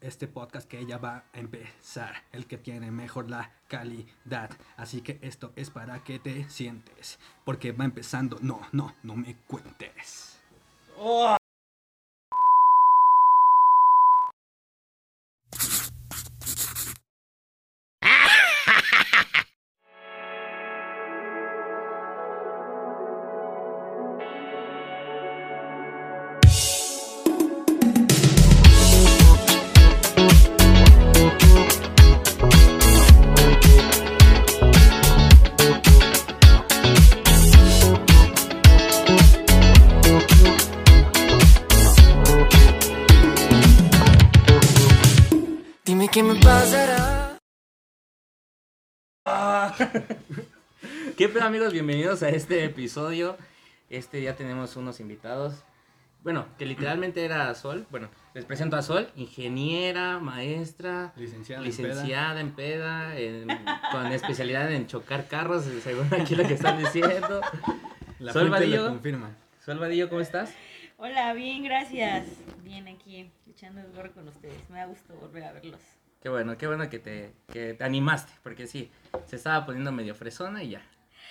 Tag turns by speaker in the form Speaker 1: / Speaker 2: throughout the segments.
Speaker 1: este podcast que ya va a empezar, el que tiene mejor la calidad. Así que esto es para que te sientes, porque va empezando. No, no, no me cuentes.
Speaker 2: Dime
Speaker 3: amigos? Bienvenidos a este episodio. Este día tenemos unos invitados. Bueno, que literalmente era Sol. Bueno, les presento a Sol, ingeniera, maestra,
Speaker 1: Licenciada. en
Speaker 3: licenciada en peda, en- con especialidad en chocar carros, según aquí lo que están diciendo.
Speaker 1: peda. La
Speaker 3: Sol Vadillo.
Speaker 1: confirma.
Speaker 3: Sol Vadillo, ¿cómo estás?
Speaker 4: Hola, bien, gracias. Bien aquí, echando el gorro con ustedes. Me da gusto volver a verlos.
Speaker 3: Qué bueno, qué bueno que te, que te animaste, porque sí, se estaba poniendo medio fresona y ya.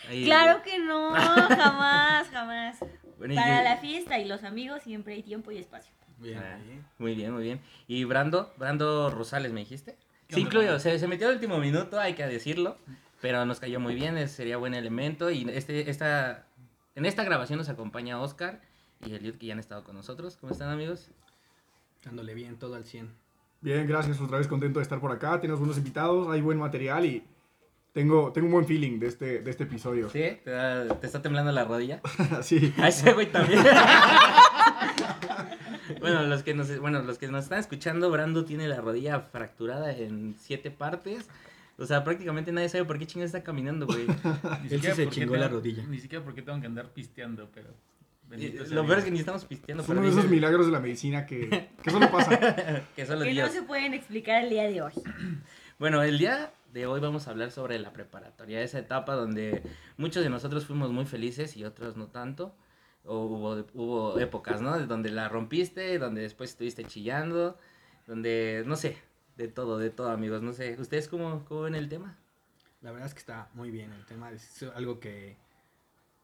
Speaker 3: Ahí-
Speaker 4: Claro que no, jamás, jamás.
Speaker 3: Bueno, y-
Speaker 4: Para la fiesta y los amigos siempre hay tiempo y espacio.
Speaker 1: Bien,
Speaker 3: Ah. Muy bien, muy bien. ¿Y Brando? Brando Rosales, ¿me dijiste?
Speaker 5: ¿Qué
Speaker 3: Sí,
Speaker 5: Brando?
Speaker 3: se, se metió al último minuto, hay que decirlo, pero nos cayó muy bien, sería buen elemento. Y este, esta, en esta grabación nos acompaña Oscar y Eliud, que ya han estado con nosotros. ¿Cómo están, amigos?
Speaker 1: Dándole bien todo al 100.
Speaker 5: Bien, gracias. Otra vez contento de estar por acá. Tenemos buenos invitados, hay buen material y tengo, tengo un buen feeling de este, de este episodio.
Speaker 3: ¿Sí? ¿Te, da- te está temblando la rodilla?
Speaker 5: sí.
Speaker 3: A ese güey también. bueno, los que nos, bueno, los que nos están escuchando, Brando tiene la rodilla fracturada en siete partes. O sea, prácticamente nadie sabe por qué chingada está caminando, güey.
Speaker 1: Él
Speaker 6: Ni
Speaker 1: sí
Speaker 6: siquiera
Speaker 1: se
Speaker 6: porque
Speaker 1: chingó la
Speaker 6: tengo-
Speaker 1: rodilla.
Speaker 6: Ni siquiera porque tengo que andar pisteando, pero.
Speaker 3: Y
Speaker 6: bendito sea
Speaker 3: Lo
Speaker 6: Dios.
Speaker 3: peor es que ni estamos pisteando,
Speaker 5: Es
Speaker 3: pero
Speaker 5: uno de esos
Speaker 3: dice
Speaker 5: milagros de la medicina que, que solo pasa.
Speaker 3: que solo
Speaker 4: que
Speaker 3: Dios.
Speaker 4: no se pueden explicar el día de hoy.
Speaker 3: Bueno, el día de hoy vamos a hablar sobre la preparatoria, esa etapa donde muchos de nosotros fuimos muy felices y otros no tanto. O hubo, hubo épocas, ¿no? Donde la rompiste, donde después estuviste chillando, donde, no sé, de todo, de todo, amigos, no sé. ¿Ustedes cómo, cómo ven el tema?
Speaker 1: La verdad es que está muy bien el tema. Es algo que,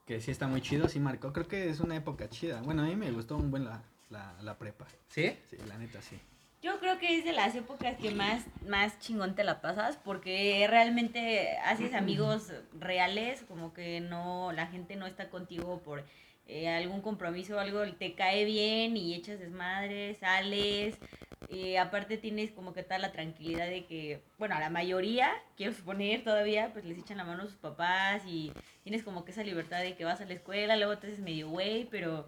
Speaker 1: que sí está muy chido, sí marcó. Creo que es una época chida. Bueno, a mí me gustó un buen la, la, la prepa.
Speaker 3: ¿Sí?
Speaker 1: Sí, la neta sí.
Speaker 4: Yo creo que es de las épocas que más, más chingón te la pasas porque realmente haces amigos reales, como que no, la gente no está contigo por eh, algún compromiso o algo, te cae bien y echas desmadre, sales, y aparte tienes como que tal la tranquilidad de que, bueno, a la mayoría, quiero suponer todavía, pues les echan la mano a sus papás y tienes como que esa libertad de que vas a la escuela, luego te haces medio güey, pero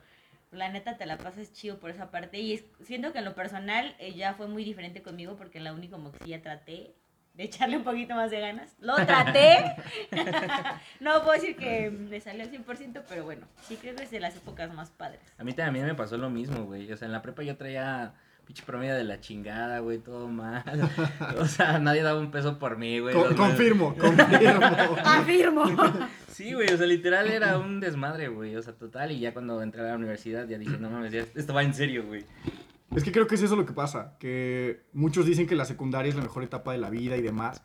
Speaker 4: la neta te la pasas chido por esa parte y es- siento que en lo personal eh, ya fue muy diferente conmigo porque la uni como que sí ya traté de echarle un poquito más de ganas. Lo traté. no puedo decir que me salió al 100%, pero bueno, sí creo que es de las épocas más padres.
Speaker 3: A mí también me pasó lo mismo, güey. O sea, en la prepa yo traía pinche promedio de la chingada, güey, todo mal. O sea, nadie daba un peso por mí, güey.
Speaker 5: Co-
Speaker 3: Los-
Speaker 5: confirmo, confirmo.
Speaker 4: Afirmo.
Speaker 3: Sí, güey, o sea, literal era un desmadre, güey, o sea, total, y ya cuando entré a la universidad ya dije, no mames, ya esto va en serio, güey.
Speaker 5: Es que creo que es eso lo que pasa, que muchos dicen que la secundaria es la mejor etapa de la vida y demás,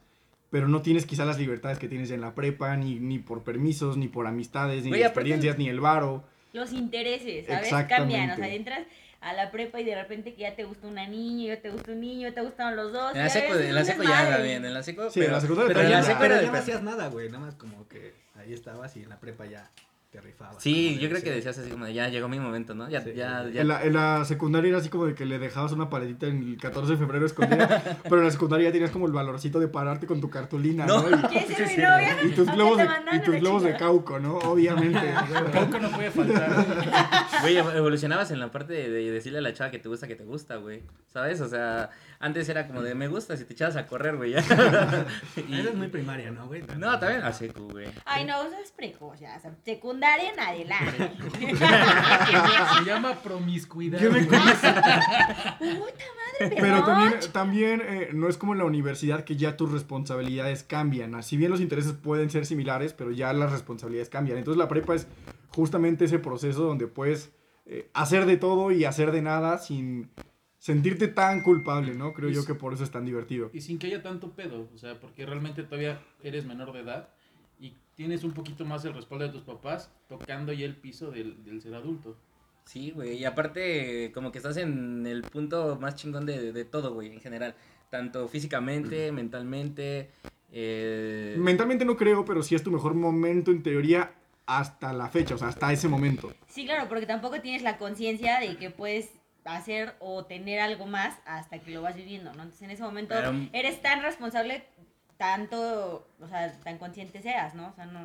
Speaker 5: pero no tienes quizá las libertades que tienes en la prepa, ni, ni por permisos, ni por amistades, ni
Speaker 3: aparte-
Speaker 5: experiencias, ni el varo.
Speaker 4: Los intereses, ¿sabes? Cambian, o sea, entras a la prepa y de repente que ya te gusta una niña, ya te gusta un niño, ya te gustan los dos.
Speaker 3: En la seco, en la seco ya
Speaker 4: desmadre.
Speaker 3: también, en la seco,
Speaker 5: Sí, en la secundaria
Speaker 3: pero en
Speaker 5: también
Speaker 3: la
Speaker 5: ya.
Speaker 3: seco
Speaker 1: Pero
Speaker 3: era
Speaker 1: ya
Speaker 3: de
Speaker 1: no hacías nada, güey. Nada más como que ahí estabas y en la prepa ya te rifabas.
Speaker 3: Sí, yo creo que decías así como de, ya llegó mi momento, ¿no? Ya,
Speaker 1: Sí,
Speaker 3: ya,
Speaker 1: sí.
Speaker 3: ya.
Speaker 5: En la, en la secundaria era así como de que le dejabas una paletita en el 14 de febrero escondida, pero en la secundaria ya tenías como el valorcito de pararte con tu cartulina, ¿no?
Speaker 3: No.
Speaker 5: Y-
Speaker 4: ¿Quieres ser
Speaker 5: Sí,
Speaker 4: mi novia?
Speaker 5: Y tus
Speaker 4: ¿Dónde
Speaker 5: globos de, y tus globos de cauco, ¿no? Obviamente.
Speaker 6: Cauco no puede faltar.
Speaker 3: Güey, ev- evolucionabas en la parte de, de decirle a la chava que te gusta, que te gusta, güey. ¿Sabes? O sea, antes era como de me gusta si te echabas a correr, güey. ya. Y-
Speaker 1: Eres muy primaria, ¿no, güey?
Speaker 3: No, también a seco, güey.
Speaker 4: Ay, no, eso es precoz, ya, o sea, secundaria en adelante.
Speaker 6: Se llama promiscuidad.
Speaker 5: ¿Qué me.
Speaker 4: Puta madre,
Speaker 5: Pero también, también eh, no es como en la universidad que ya tus responsabilidades cambian. Si bien los intereses pueden ser similares, pero ya las responsabilidades cambian. Entonces la prepa es justamente ese proceso donde puedes eh, hacer de todo y hacer de nada sin, sentirte tan culpable, ¿no? Creo
Speaker 6: Y
Speaker 5: yo que por eso es tan divertido.
Speaker 6: Y sin que haya tanto pedo, o sea, porque realmente todavía eres menor de edad tienes un poquito más el respaldo de tus papás tocando ya el piso del, del ser adulto.
Speaker 3: Sí, güey, y aparte como que estás en el punto más chingón de, de todo, güey, en general. Tanto físicamente, mentalmente, eh...
Speaker 5: Mentalmente no creo, pero sí es tu mejor momento en teoría hasta la fecha, o sea, hasta ese momento.
Speaker 4: Sí, claro, porque tampoco tienes la conciencia de que puedes hacer o tener algo más hasta que lo vas viviendo, ¿no? Entonces en ese momento
Speaker 3: Pero-
Speaker 4: eres tan responsable, tanto, o sea, tan consciente seas, ¿no? O sea, no,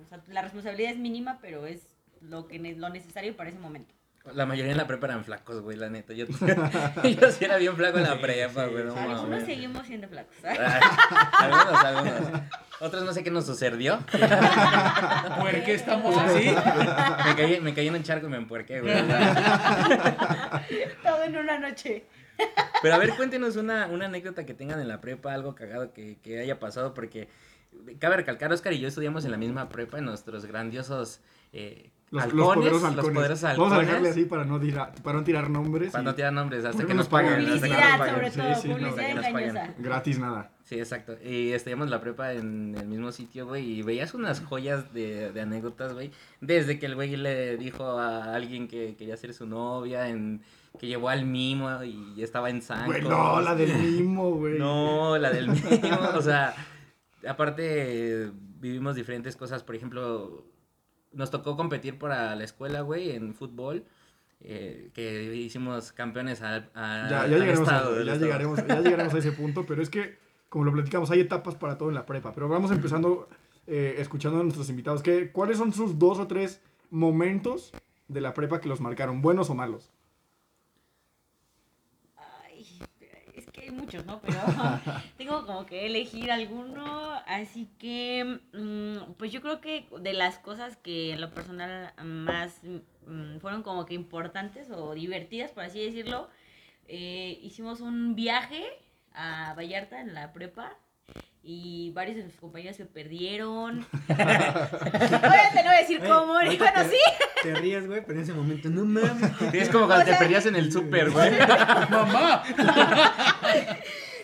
Speaker 4: o sea, la responsabilidad es mínima, pero es lo que ne- lo necesario para ese momento.
Speaker 3: La mayoría en la prepa eran flacos, güey, la neta. Yo, yo sí era bien flaco en la prepa, güey, no
Speaker 4: Algunos seguimos siendo flacos.
Speaker 3: Ay, algunos, algunos. Otros no sé qué nos sucedió.
Speaker 6: ¿Por qué estamos así?
Speaker 3: Me caí, me caí en un charco y me empuerqué, güey.
Speaker 4: Todo en una noche.
Speaker 3: Pero a ver, cuéntenos una, una anécdota que tengan en la prepa, algo cagado que, que haya pasado, porque cabe recalcar, Oscar y yo estudiamos en la misma prepa, en nuestros grandiosos eh,
Speaker 5: Los, los
Speaker 3: halcones,
Speaker 5: poderosos
Speaker 3: los
Speaker 5: halcones. Vamos a dejarle así para no, tirar, para no tirar nombres.
Speaker 3: Para
Speaker 5: y
Speaker 3: no tirar nombres, hasta que nos paguen. hasta que nos
Speaker 4: Publicidad,
Speaker 3: paguen.
Speaker 4: sobre todo,
Speaker 5: sí,
Speaker 4: engañosa.
Speaker 5: Gratis nada.
Speaker 3: Sí, exacto. Y estudiamos la prepa en el mismo sitio, güey, y veías unas joyas de, de anécdotas, güey. Desde que el güey le dijo a alguien que quería ser su novia, en, que llevó al mimo y estaba en sangre.
Speaker 5: Güey, no, la del mimo, güey.
Speaker 3: No, la del mimo. o sea, aparte vivimos diferentes cosas. Por ejemplo, nos tocó competir para la escuela, güey, en fútbol. eh, que hicimos campeones al,
Speaker 5: Ya,
Speaker 3: al
Speaker 5: ya, llegaremos,
Speaker 3: estado,
Speaker 5: a, ya,
Speaker 3: estado.
Speaker 5: llegaremos, ya llegaremos a ese punto, pero es que, como lo platicamos, hay etapas para todo en la prepa. Pero vamos empezando eh, escuchando a nuestros invitados. ¿qué, ¿Cuáles son sus dos o tres momentos de la prepa que los marcaron, buenos o malos?
Speaker 4: Ay, es que hay muchos, ¿no? Pero tengo como que elegir alguno, así que mm, pues yo creo que de las cosas que en lo personal más mm, fueron como que importantes o divertidas, por así decirlo, eh, hicimos un viaje a Vallarta en la prepa. Y varios de nuestros compañeros se perdieron. Obviamente no voy a decir cómo, y bueno, sí.
Speaker 1: Te ríes, güey, pero en ese momento, no mames.
Speaker 3: Es como cuando
Speaker 4: O sea-
Speaker 3: te perdías en el súper, güey.
Speaker 6: ¡Mamá!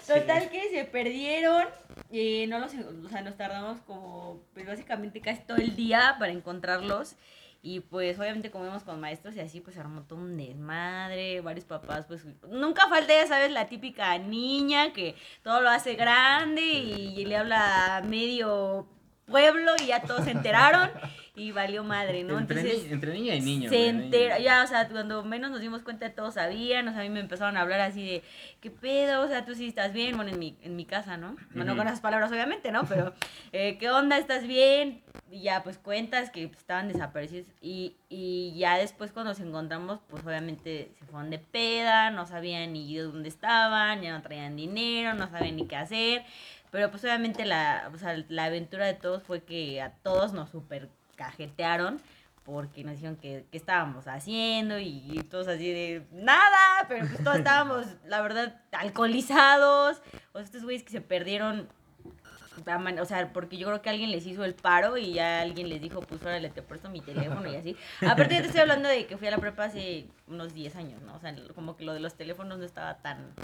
Speaker 4: Total que se perdieron y no los, o sea, nos tardamos como, pues básicamente casi todo el día para encontrarlos. Y pues obviamente como íbamos con maestros y así, pues armó todo un desmadre, varios papás, pues nunca falta, ya sabes, la típica niña que todo lo hace grande y, le habla medio pueblo y ya todos se enteraron y valió madre, ¿no?
Speaker 3: entre,
Speaker 4: Entonces...
Speaker 3: ni- entre niña y niño.
Speaker 4: Se entera, ya, o sea, cuando menos nos dimos cuenta todos sabían, o sea, a mí me empezaron a hablar así de, ¿qué pedo? O sea, tú sí estás bien, bueno, en mi, en mi casa, ¿no? No, no
Speaker 3: Ujú.
Speaker 4: con esas palabras, obviamente, ¿no? Pero, eh, ¿qué onda? ¿Estás bien? Y ya, pues cuentas que pues, estaban desaparecidos y, y ya después cuando nos encontramos, pues obviamente se fueron de peda, no sabían ni de dónde estaban, ya no traían dinero, no sabían ni qué hacer. Pero pues obviamente la, o sea, la aventura de todos fue que a todos nos super cajetearon porque nos dijeron que, que estábamos haciendo y, y todos así de nada, pero pues todos estábamos, la verdad, alcoholizados. O sea, estos güeyes que se perdieron, o sea, porque yo creo que alguien les hizo el paro y ya alguien les dijo, pues órale, te presto mi teléfono y así. Aparte, yo te estoy hablando de que fui a la prepa hace unos 10 años, ¿no? O sea, como que lo de los teléfonos no estaba tan...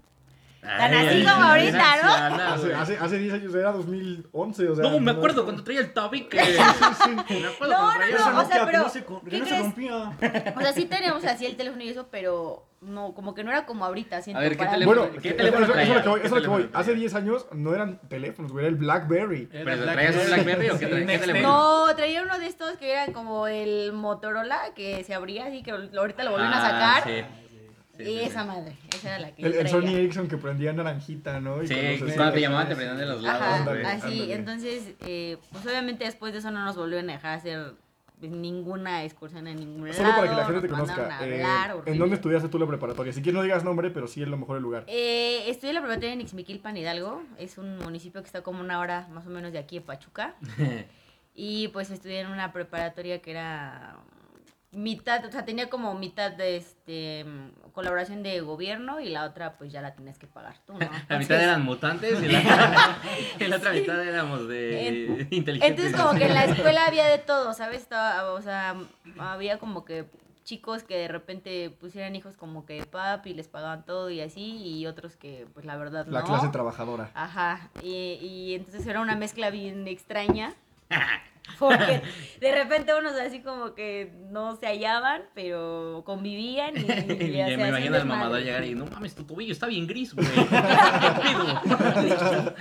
Speaker 4: Tan así como ahorita, ¿no?
Speaker 5: Hace, hace, hace 10 años era 2011, o sea.
Speaker 3: No, me acuerdo cuando traía el tabique. Me acuerdo
Speaker 4: No, no,
Speaker 3: traía
Speaker 4: no, o sea, pero,
Speaker 1: no se,
Speaker 4: ¿qué
Speaker 1: se
Speaker 4: crees?
Speaker 1: rompía.
Speaker 4: O sea, sí teníamos así el teléfono y eso, pero no, como que no era como ahorita. Siento,
Speaker 3: A ver, ¿qué
Speaker 4: para-
Speaker 3: teléfono?
Speaker 5: Bueno,
Speaker 3: ¿Qué
Speaker 5: eso,
Speaker 3: teléfono
Speaker 5: eso- eso es lo
Speaker 3: traía?
Speaker 5: que voy. eso es lo que voy.
Speaker 3: ¿Qué
Speaker 5: Hace
Speaker 3: teléfono
Speaker 5: 10 años no eran teléfonos, era el Blackberry.
Speaker 3: ¿Pero traías un Blackberry o qué traías? ¿Qué teléfono?
Speaker 4: No, traía uno de estos que eran como el Motorola, que se abría así, que ahorita lo volvieron a
Speaker 3: Ah,
Speaker 4: sacar.
Speaker 3: sí. Sí, sí, sí.
Speaker 4: Esa madre, esa era la que
Speaker 5: El,
Speaker 4: yo
Speaker 5: el Sony. Ericsson que prendía naranjita, ¿no? Y
Speaker 3: Sí, cuando te llamaban te prendían de los lados,
Speaker 4: Ajá,
Speaker 3: güey.
Speaker 4: así,
Speaker 5: ándale.
Speaker 4: entonces, eh, pues obviamente después de eso no nos volvieron a dejar hacer ninguna excursión en ningún
Speaker 5: Solo para que
Speaker 4: lado,
Speaker 5: la gente te conozca.
Speaker 4: a
Speaker 5: eh,
Speaker 4: hablar,
Speaker 5: ¿En dónde estudiaste tú la preparatoria? Si quieres no digas nombre, pero sí es lo mejor el lugar.
Speaker 4: Eh, estudié la preparatoria en Ixmiquilpan, Hidalgo. Es un municipio que está como una hora más o menos de aquí, de Pachuca. Y pues estudié en una preparatoria que era mitad, o sea, tenía como mitad de este colaboración de gobierno y la otra pues ya la tenías que pagar tú, ¿no?
Speaker 3: La mitad
Speaker 4: Entonces-
Speaker 3: eran mutantes y la, y la otra mitad éramos de inteligentes.
Speaker 4: Entonces como que en la escuela había de todo, ¿sabes? Estaba, o sea, había como que chicos que de repente pusieran hijos como que de papi, les pagaban todo y así, y otros que pues la verdad
Speaker 5: La
Speaker 4: no.
Speaker 5: clase trabajadora.
Speaker 4: Ajá, y, y entonces era una mezcla bien extraña. Porque de repente unos así como que no se hallaban, pero convivían y, y
Speaker 3: Y ya me imagino al mamador llegar y no mames, tu tobillo está bien gris, güey. ¿Qué pedo?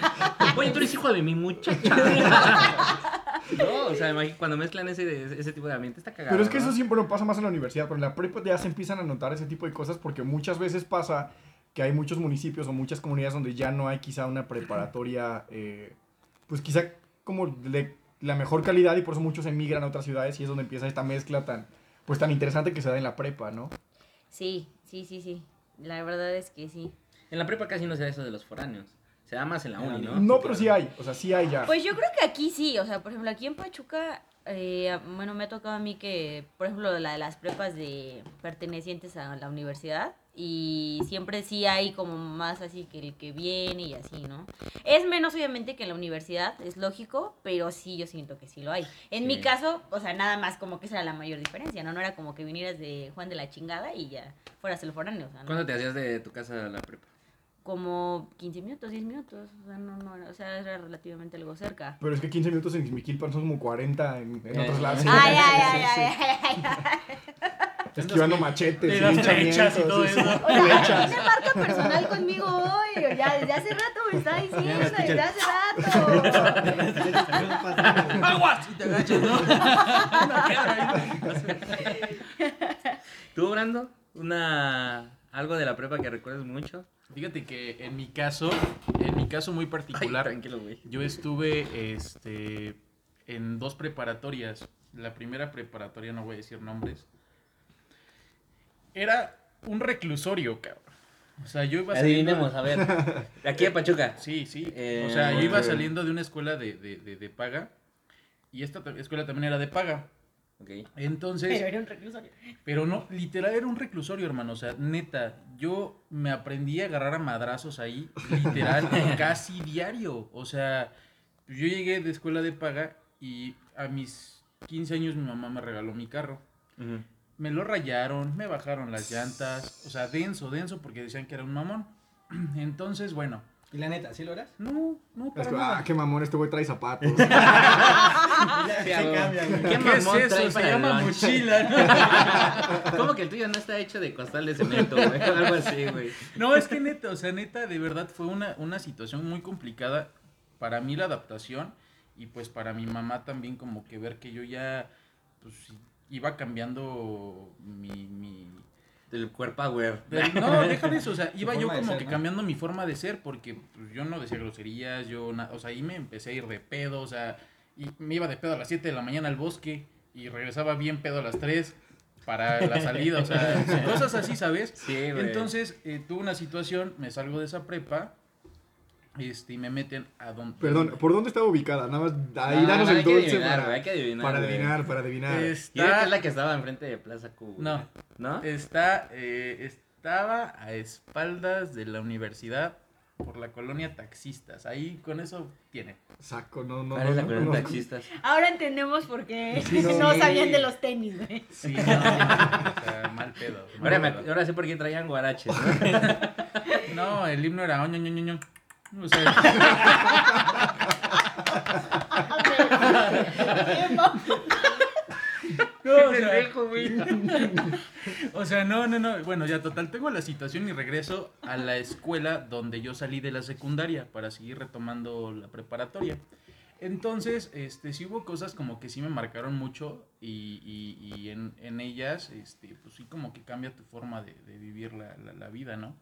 Speaker 3: Oye, tú eres hijo de mi muchacha. No, o sea, cuando mezclan ese, ese tipo de ambiente está cagado.
Speaker 5: Pero es que
Speaker 3: ¿no?
Speaker 5: eso siempre no pasa más en la universidad, pero en la prepa ya se empiezan a notar ese tipo de cosas porque muchas veces pasa que hay muchos municipios o muchas comunidades donde ya no hay quizá una preparatoria, eh, pues quizá como de la mejor calidad y por eso muchos emigran a otras ciudades y es donde empieza esta mezcla tan, pues tan interesante que se da en la prepa, ¿no?
Speaker 4: Sí, sí, sí, sí. La verdad es que sí.
Speaker 3: En la prepa casi no se da eso de los foráneos. Se da más en la uni, ¿no?
Speaker 5: No, pero sí hay, o sea, sí hay ya.
Speaker 4: Pues yo creo que aquí sí, o sea, por ejemplo, aquí en Pachuca, eh, bueno, me ha tocado a mí que, por ejemplo, la de las prepas de pertenecientes a la universidad, y siempre sí hay como más así que el que viene y así, ¿no? Es menos obviamente que en la universidad, es lógico, pero sí yo siento que sí lo hay. En
Speaker 3: Sí.
Speaker 4: mi caso, o sea, nada más como que esa era la mayor diferencia, ¿no? No era como que vinieras de Juan de la chingada y ya fueras el foráneo, o sea, ¿no?
Speaker 3: ¿Cuánto te hacías de tu casa a la prepa?
Speaker 4: Como 15 minutos, 10 minutos, o sea, no, no, era- o sea, era relativamente algo cerca.
Speaker 5: Pero es que 15 minutos en Xmiquilpan son como 40 en, en
Speaker 3: Eh,
Speaker 5: otros lados.
Speaker 4: Ay, ay, ay, ay, ay, ay, ay.
Speaker 5: Esquivando machetes, linchamientos,
Speaker 6: flechas y todo eso.
Speaker 4: O sea, tiene marca personal conmigo hoy. o Ya desde hace rato me está diciendo, desde hace rato.
Speaker 6: ¡Aguas! Y te agachas, ¿no?
Speaker 3: ¿Tú, Brando? Una... ¿Algo de la prepa que recuerdes mucho?
Speaker 6: Fíjate que en mi caso, en mi caso muy
Speaker 3: Ay,
Speaker 6: particular,
Speaker 3: tranquilo, güey.
Speaker 6: yo estuve este, en dos preparatorias. La primera preparatoria, no voy a decir nombres, era un reclusorio, cabrón. O sea, yo iba saliendo...
Speaker 3: Adivinemos, a ver. De aquí a Pachuca.
Speaker 6: Sí, sí.
Speaker 3: Eh,
Speaker 6: o sea, yo iba saliendo de una escuela de, de, de, de paga y esta ta- escuela también era de paga.
Speaker 3: Ok.
Speaker 6: Entonces,
Speaker 4: Pero era un reclusorio.
Speaker 6: pero no, literal era un reclusorio, hermano. O sea, neta, yo me aprendí a agarrar a madrazos ahí, literal, casi diario. O sea, yo llegué de escuela de paga y a mis 15 años mi mamá me regaló mi carro.
Speaker 3: Ujú.
Speaker 6: Me lo rayaron, me bajaron las llantas. O sea, denso, denso, porque decían que era un mamón. Entonces, bueno,
Speaker 1: ¿Y la neta, sí lo eras?
Speaker 6: no, no,
Speaker 5: Es
Speaker 6: para
Speaker 5: que,
Speaker 6: nada.
Speaker 5: ah, qué mamón, este güey trae zapatos.
Speaker 3: Sí,
Speaker 1: se
Speaker 3: a huevo.
Speaker 1: cambia, güey.
Speaker 3: ¿Qué
Speaker 6: ¿Qué es eso?
Speaker 3: trae
Speaker 6: Se llama
Speaker 3: lunch?
Speaker 6: mochila, ¿no?
Speaker 3: ¿Cómo que el tuyo no está hecho de costal de cemento, güey? Algo así, güey.
Speaker 6: No, es que neta, o sea, neta, de verdad fue una, una situación muy complicada para mí la adaptación y pues para mi mamá también como que ver que yo ya pues iba cambiando mi... mi...
Speaker 3: Del cuerpo power.
Speaker 6: de- no, déjame eso, o sea, iba yo
Speaker 1: de
Speaker 6: como
Speaker 1: ser,
Speaker 6: que
Speaker 1: ¿no?
Speaker 6: cambiando mi forma de ser porque pues, yo no decía groserías, yo, na- o sea, ahí me empecé a ir de pedo, o sea, y me iba de pedo a las 7 de la mañana al bosque y regresaba bien pedo a las 3 para la salida, o sea, cosas así, ¿sabes?
Speaker 3: Sí.
Speaker 6: Entonces, eh, tuve una situación, me salgo de esa prepa este, y me meten a donde...
Speaker 5: Perdón, ¿por dónde estaba ubicada? Nada más, ahí
Speaker 3: No,
Speaker 5: danos
Speaker 3: no,
Speaker 5: el
Speaker 3: hay que
Speaker 5: dulce
Speaker 3: adivinar,
Speaker 5: para,
Speaker 3: hay que adivinar,
Speaker 5: para adivinar, para adivinar.
Speaker 3: Yo creo que
Speaker 6: Está,
Speaker 3: es la que estaba enfrente de Plaza Q.
Speaker 6: No.
Speaker 3: ¿No?
Speaker 6: está, eh, estaba a espaldas de la universidad por la colonia taxistas. Ahí con eso tiene.
Speaker 5: Saco, no, no,
Speaker 3: ¿Cuál es la
Speaker 5: no,
Speaker 3: colonia
Speaker 5: no,
Speaker 3: taxistas?
Speaker 4: Ahora entendemos por qué
Speaker 5: Sí,
Speaker 4: no,
Speaker 5: no.
Speaker 4: sabían de los tenis, güey.
Speaker 6: Sí, no, o sea, mal pedo. mal
Speaker 3: Ahora, me-
Speaker 6: pedo.
Speaker 3: ahora sé por qué traían guaraches, ¿no?
Speaker 6: No, el himno era oño, ño, ño, ño. O sea, no, o O sea, no, no, no. Bueno, ya total, tengo la situación y regreso a la escuela donde yo salí de la secundaria para seguir retomando la preparatoria. Entonces, este, sí hubo cosas como que sí me marcaron mucho y, y- en, en ellas, este, pues sí como que cambia tu forma de, de vivir la, la- la vida, ¿no?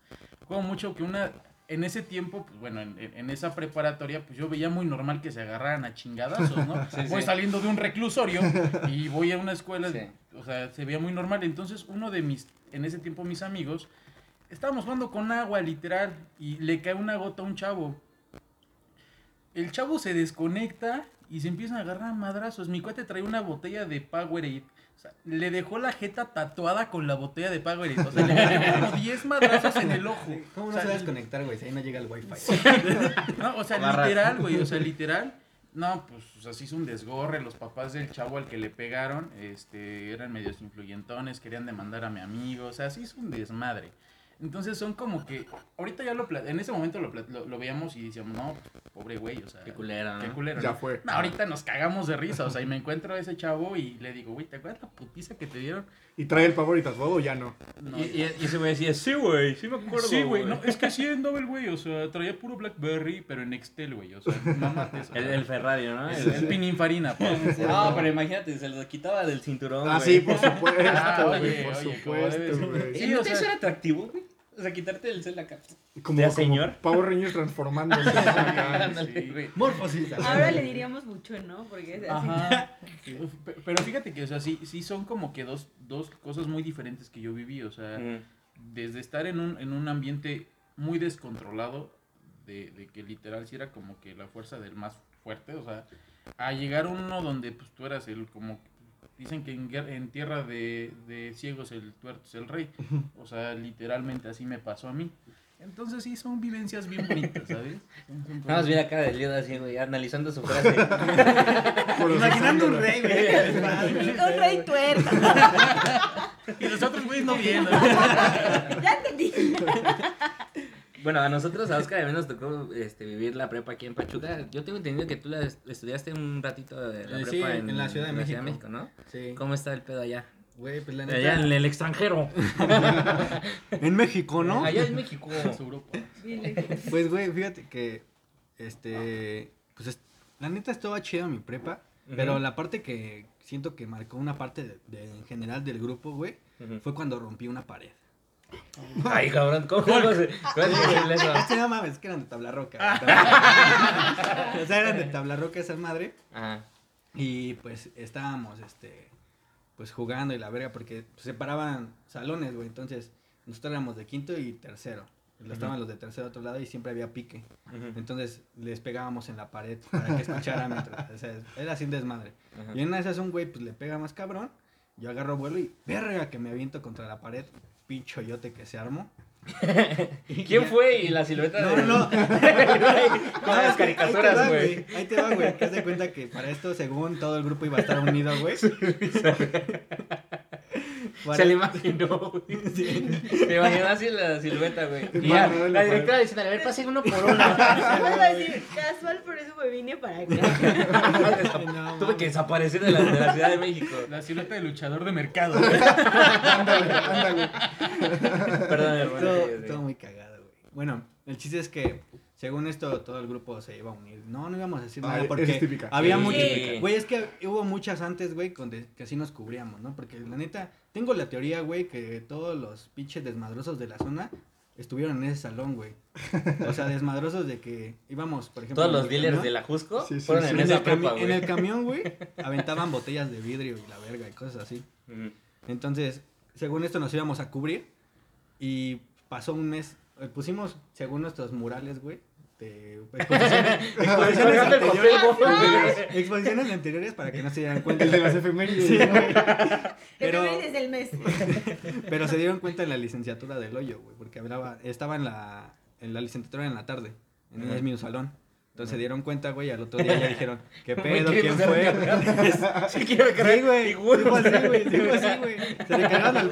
Speaker 6: Como mucho que una, en ese tiempo, pues bueno, en, esa preparatoria, pues yo veía muy normal que se agarraran a chingadazos, ¿no?
Speaker 3: Sí,
Speaker 6: voy
Speaker 3: sí.
Speaker 6: saliendo de un reclusorio y voy a una escuela,
Speaker 3: Sí.
Speaker 6: o sea, se veía muy normal. Entonces, uno de mis, en ese tiempo mis amigos, estábamos jugando con agua, literal, y le cae una gota a un chavo. El chavo se desconecta y se empiezan a agarrar a madrazos. Mi cuate trae una botella de Powerade. O sea, le dejó la jeta tatuada con la botella de Powerade. O sea, le metió como 10 madrazos en el ojo.
Speaker 1: ¿Cómo
Speaker 6: O
Speaker 1: no
Speaker 6: sea,
Speaker 1: se va a desconectar, güey? Si ahí no llega el wifi.
Speaker 6: no, o sea,
Speaker 3: Barras.
Speaker 6: literal, güey, o sea, literal. No, pues, o sea, hizo un desgorre. Los papás del chavo al que le pegaron, este, eran medios influyentones, querían demandar a mi amigo. O sea, se hizo un desmadre. Entonces son como que, ahorita ya lo, pla- en ese momento lo, lo, lo veíamos y decíamos, no, pobre güey, o sea,
Speaker 3: Qué culera, ¿no?
Speaker 6: qué culero.
Speaker 5: Ya
Speaker 6: ¿no?
Speaker 5: fue.
Speaker 6: No, ahorita nos cagamos de risa, o sea, y me encuentro a ese chavo y le digo, güey, ¿te acuerdas la putiza que te dieron?
Speaker 5: ¿Y trae el power y o ya no?
Speaker 6: No,
Speaker 3: Y, y, y ese güey decía, sí, güey, sí me acuerdo.
Speaker 6: Sí, güey, no, es que sí andaba el güey, o sea, traía puro Blackberry, pero en Excel, güey, o sea, no mates. o
Speaker 3: El,
Speaker 6: sea,
Speaker 3: el Ferrari, ¿no?
Speaker 6: el, el pininfarina, pues.
Speaker 3: No, pero imagínate, se lo quitaba del cinturón.
Speaker 5: Ah, sí, por supuesto,
Speaker 6: Ah,
Speaker 5: güey, por
Speaker 6: oye, ¿cómo debe
Speaker 5: supuesto, güey.
Speaker 3: ¿Y
Speaker 6: Sí,
Speaker 3: no te
Speaker 6: sea-
Speaker 3: era atractivo, güey? O sea, quitarte el cel acá.
Speaker 5: Como,
Speaker 3: ¿Ya,
Speaker 5: como
Speaker 3: señor?
Speaker 5: Power Rangers
Speaker 6: sí.
Speaker 3: güey.
Speaker 1: Morfosis.
Speaker 4: Ahora le diríamos mucho, ¿no? Porque es así.
Speaker 6: Ajá. Pero fíjate que, o sea, sí, sí son como que dos, dos cosas muy diferentes que yo viví, o sea,
Speaker 3: Mm.
Speaker 6: desde estar en un, en un ambiente muy descontrolado, de, de que literal sí era como que la fuerza del más fuerte, o sea, a llegar uno donde pues tú eras el como dicen que en, en tierra de, de ciegos el tuerto es el rey, o sea, literalmente así me pasó a mí. Entonces sí, son vivencias bien bonitas, ¿sabes?
Speaker 3: Nada más vi la cara de Leo así, güey, analizando su frase.
Speaker 1: Imaginando un rey, güey.
Speaker 4: Un rey tuerto.
Speaker 6: Y los otros güeyes no viendo.
Speaker 4: ya entendí.
Speaker 3: Bueno, a nosotros, a Oscar, también nos tocó este, vivir la prepa aquí en Pachuca. Yo tengo entendido que tú la est- estudiaste un ratito de la
Speaker 1: Eh,
Speaker 3: prepa
Speaker 1: sí,
Speaker 3: en,
Speaker 1: en la Ciudad de México.
Speaker 3: ¿no?
Speaker 1: Sí.
Speaker 3: ¿Cómo está el pedo allá?
Speaker 1: Güey, pues la
Speaker 3: Allá en
Speaker 1: neta.
Speaker 3: el extranjero.
Speaker 1: En México, ¿no?
Speaker 3: Allá en México.
Speaker 6: Su grupo.
Speaker 1: Pues, güey, fíjate que. Este. Pues es- la neta estaba chida mi prepa. Pero la parte que siento que marcó una parte de, de- en general del grupo, güey, fue cuando rompí una pared.
Speaker 3: Ay, cabrón, ¿cómo cómo se- ¿Cómo es posible eso?
Speaker 1: Este no mames, es que eran de tabla roca. o sea, eran de tabla roca esa madre.
Speaker 3: Ajá.
Speaker 1: Y pues estábamos, este, pues jugando y la verga, porque separaban salones, güey. Entonces, nosotros éramos de quinto y tercero. Estaban los de tercero a otro lado y siempre había pique. Entonces, les pegábamos en la pared para que escucharan mientras. O sea, era así un desmadre. Y en una de esas un güey, pues le pega más cabrón. Yo agarro vuelo y verga que me aviento contra la pared. Pincho yote que se armó.
Speaker 3: ¿Quién fue? Y la silueta
Speaker 1: No,
Speaker 3: de...
Speaker 1: no, no.
Speaker 3: Como las caricaturas, güey.
Speaker 1: Ahí te va, güey. Que de cuenta que para esto, según todo el grupo iba a estar unido, güey.
Speaker 3: Se le imaginó, güey. Se imaginó así la silueta, güey. Y ya, la directora diciendo, a ver, pasen uno por uno.
Speaker 4: Vamos a decir, casual, por eso me vine para acá.
Speaker 1: No,
Speaker 3: Tuve que desaparecer de la, de la Ciudad de México.
Speaker 6: La silueta de luchador de mercado. güey.
Speaker 5: Ándale, ándale.
Speaker 3: Perdón, hermano.
Speaker 1: Todo,
Speaker 3: sí, sí.
Speaker 1: todo muy cagado, güey. Bueno, el chiste es que, según esto, todo el grupo se iba a unir. No, no íbamos a decir
Speaker 5: Ah,
Speaker 1: nada porque
Speaker 5: es típica.
Speaker 1: había
Speaker 3: Sí.
Speaker 1: muchas. Güey, es que hubo muchas antes, güey, con de- que así nos cubríamos, ¿no? Porque la neta, tengo la teoría, güey, que todos los pinches desmadrosos de la zona estuvieron en ese salón, güey. O sea, desmadrosos de que íbamos, por ejemplo.
Speaker 3: Todos los dealers
Speaker 1: camión,
Speaker 3: de la Jusco
Speaker 5: Sí, sí,
Speaker 3: fueron
Speaker 5: sí.
Speaker 3: en
Speaker 1: en,
Speaker 3: esa prepa,
Speaker 1: en el
Speaker 3: güey.
Speaker 1: camión, güey, aventaban botellas de vidrio y la verga y cosas así. Entonces, según esto nos íbamos a cubrir y pasó un mes, pusimos, según nuestros murales, güey, de exposiciones, anteriores,
Speaker 3: güey.
Speaker 1: exposiciones anteriores para que no se dieran cuenta.
Speaker 5: El de las efemérides.
Speaker 1: Pero,
Speaker 4: Pero desde el mes.
Speaker 1: pero se dieron cuenta en la licenciatura del hoyo, güey, porque hablaba, estaba en la, en la licenciatura en la tarde, en el
Speaker 3: Ajá.
Speaker 1: mismo salón. Entonces se dieron cuenta, güey, y al otro día ya dijeron, ¿qué pedo?
Speaker 3: ¿qué
Speaker 1: ¿Quién fue?
Speaker 3: Sí, quiero
Speaker 1: Sí, güey. Dijo así, güey. Dijo así, güey. Se le cagaron al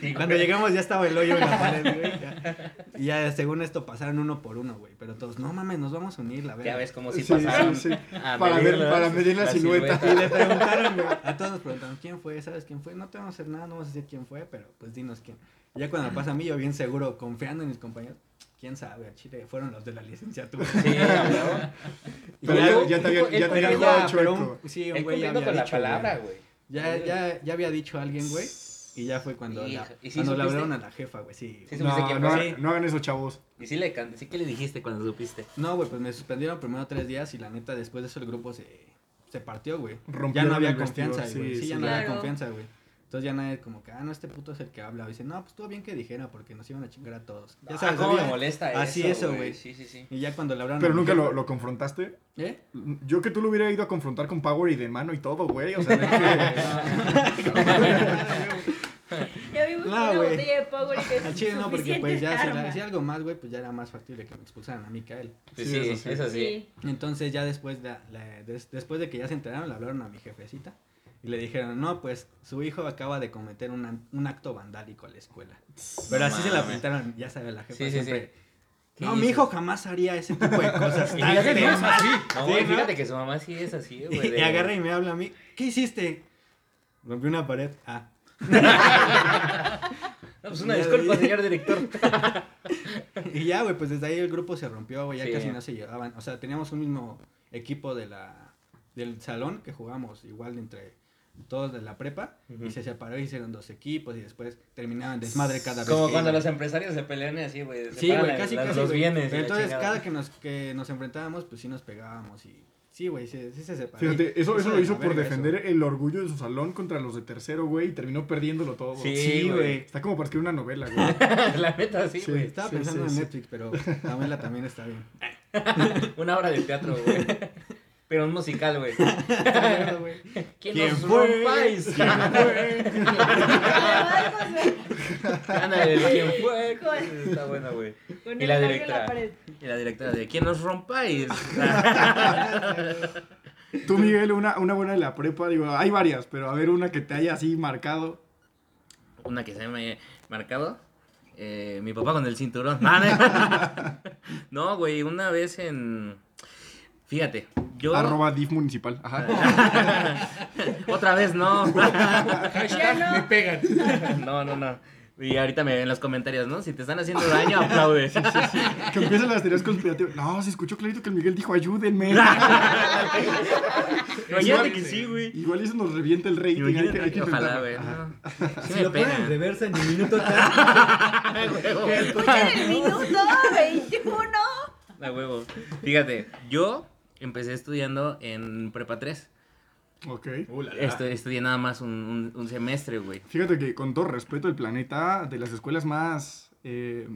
Speaker 3: Sí,
Speaker 1: Cuando
Speaker 3: güey.
Speaker 1: llegamos ya estaba el hoyo en la pared, güey. ya. Y ya según esto pasaron uno por uno, güey. Pero todos, no mames, nos vamos a unir, la
Speaker 3: Ya
Speaker 1: verdad.
Speaker 3: ves cómo si
Speaker 5: Sí,
Speaker 3: pasaron.
Speaker 5: sí,
Speaker 3: a
Speaker 5: Para ver-
Speaker 3: medirlo,
Speaker 5: para medir la silueta.
Speaker 1: Y le preguntaron, güey. A todos nos preguntaron, ¿quién fue? ¿Sabes quién fue? No te vamos a hacer nada, no vamos a decir quién fue, pero pues dinos quién. Y ya cuando pasa a mí, yo bien seguro, confiando en mis compañeros, quién sabe, chile, fueron los de la licenciatura.
Speaker 3: Sí,
Speaker 5: Pero
Speaker 1: ya-
Speaker 5: te había, ya te había
Speaker 1: ya, sí, un güey había
Speaker 3: con la
Speaker 1: dicho,
Speaker 3: palabra,
Speaker 1: güey. Ya, ya, ya había dicho alguien, güey. Y ya fue cuando, la, a la jefa, güey, sí.
Speaker 3: Sí,
Speaker 5: No, no.
Speaker 1: Sí.
Speaker 5: no hagan eso, chavos.
Speaker 3: Y sí le sí que le dijiste cuando supiste.
Speaker 1: No, güey, pues me suspendieron primero tres días y la neta después de eso el grupo se, se partió, güey. Ya no había confianza, güey.
Speaker 5: sí,
Speaker 1: Sí,
Speaker 5: sí.
Speaker 1: ya no había confianza, güey. Entonces ya nadie como que, ah, no, este puto es el que habla. Y dice, no, pues estuvo bien que dijera porque nos iban a chingar a todos. Ya
Speaker 3: Ah,
Speaker 1: sabes,
Speaker 3: cómo
Speaker 1: había-
Speaker 3: me molesta eso,
Speaker 1: Así eso, güey.
Speaker 3: Sí, sí, sí.
Speaker 1: Y ya cuando le hablaron
Speaker 5: Pero nunca lo, lo confrontaste.
Speaker 1: ¿Eh?
Speaker 5: Yo que tú lo hubiera ido a confrontar con Power y de mano y todo, güey. O sea, de que-
Speaker 4: Ya vimos
Speaker 1: No,
Speaker 4: una botella de Power y que
Speaker 1: Al chile no, porque pues ya si le hacía algo más, güey, pues ya era más factible que me expulsaran a mí que a él.
Speaker 5: Sí,
Speaker 3: sí,
Speaker 5: eso sí.
Speaker 3: eso sí.
Speaker 4: Sí.
Speaker 1: Entonces ya después de, la- des- después de que ya se enteraron, le hablaron a mi jefecita y le dijeron, no, pues su hijo acaba de cometer una- un acto vandálico a la escuela. Pero así se la pintaron, ya sabe la jefa
Speaker 3: Sí, sí, sí.
Speaker 1: siempre.
Speaker 3: ¿Qué
Speaker 1: No, mi hijo jamás haría ese tipo de cosas.
Speaker 3: Y fíjate que no es
Speaker 1: extremas".
Speaker 3: así. No,
Speaker 1: Sí,
Speaker 3: güey,
Speaker 1: ¿no?
Speaker 3: fíjate que su mamá sí es así, güey.
Speaker 1: Y,
Speaker 3: de-
Speaker 1: agarra y me habla a mí. ¿Qué hiciste? Rompí una pared. Ah.
Speaker 3: No, pues una disculpa, señor director.
Speaker 1: Y ya, güey, pues desde ahí el grupo se rompió, güey, ya
Speaker 3: Sí.
Speaker 1: casi no se llevaban. O sea, teníamos un mismo equipo de la del salón que jugamos igual entre todos de la prepa y se separó y hicieron dos equipos y después terminaban desmadre cada vez.
Speaker 3: Como
Speaker 1: que
Speaker 3: cuando los empresarios se pelean y así, güey.
Speaker 1: Sí, güey, casi,
Speaker 3: las-
Speaker 1: casi,
Speaker 3: los bienes.
Speaker 1: Pero entonces,
Speaker 3: chingada.
Speaker 1: cada que nos, que nos enfrentábamos, pues sí nos pegábamos y... Sí, güey, sí, sí se separó.
Speaker 5: Fíjate, eso, eso lo hizo por defender
Speaker 1: eso.
Speaker 5: el orgullo de su salón contra los de tercero, güey, y terminó perdiéndolo todo.
Speaker 3: Sí,
Speaker 1: Sí,
Speaker 3: güey.
Speaker 5: Está como para escribir una novela, güey.
Speaker 3: La neta, sí,
Speaker 5: Sí.
Speaker 3: güey.
Speaker 1: Estaba
Speaker 5: Sí,
Speaker 1: pensando
Speaker 5: sí,
Speaker 1: en
Speaker 5: sí.
Speaker 1: Netflix, pero la novela también está bien.
Speaker 3: Una obra de teatro, güey. Pero un musical, güey. ¿Quién,
Speaker 1: ¿Quién
Speaker 3: nos
Speaker 1: fue?
Speaker 3: rompáis? Ándale, el ¿quién fue? Está buena, güey. Y la directora.
Speaker 4: pared.
Speaker 3: Y la directora de ¿Quién nos rompáis?
Speaker 5: Tú, Miguel, una, una buena de la prepa, digo, hay varias, pero a ver una que te haya así marcado.
Speaker 3: Una que se me ha marcado. eh, mi papá con el cinturón. No, güey, una vez en. Fíjate, yo.
Speaker 5: Arroba div municipal. Ajá.
Speaker 3: Otra vez no.
Speaker 6: Hashtag me pegan.
Speaker 3: No, no, no. Y ahorita me ven en los comentarios, ¿no? Si te están haciendo daño, aplaude.
Speaker 5: Que empiezan las teorías conspirativas. No, se escuchó clarito que el Miguel dijo ayúdenme.
Speaker 3: Imagínate que sí, güey.
Speaker 5: Igual eso nos revienta el rating. hay que- hay que
Speaker 3: ojalá, güey. No. Sí
Speaker 1: Si lo ponen en reversa en el minuto
Speaker 4: Escuchen el minuto 21.
Speaker 3: A huevo. Fíjate, yo empecé estudiando en prepa 3.
Speaker 5: Ok.
Speaker 3: Estu- estudié nada más un, un- un semestre, güey.
Speaker 5: Fíjate que con todo respeto, el planeta de las escuelas más eh,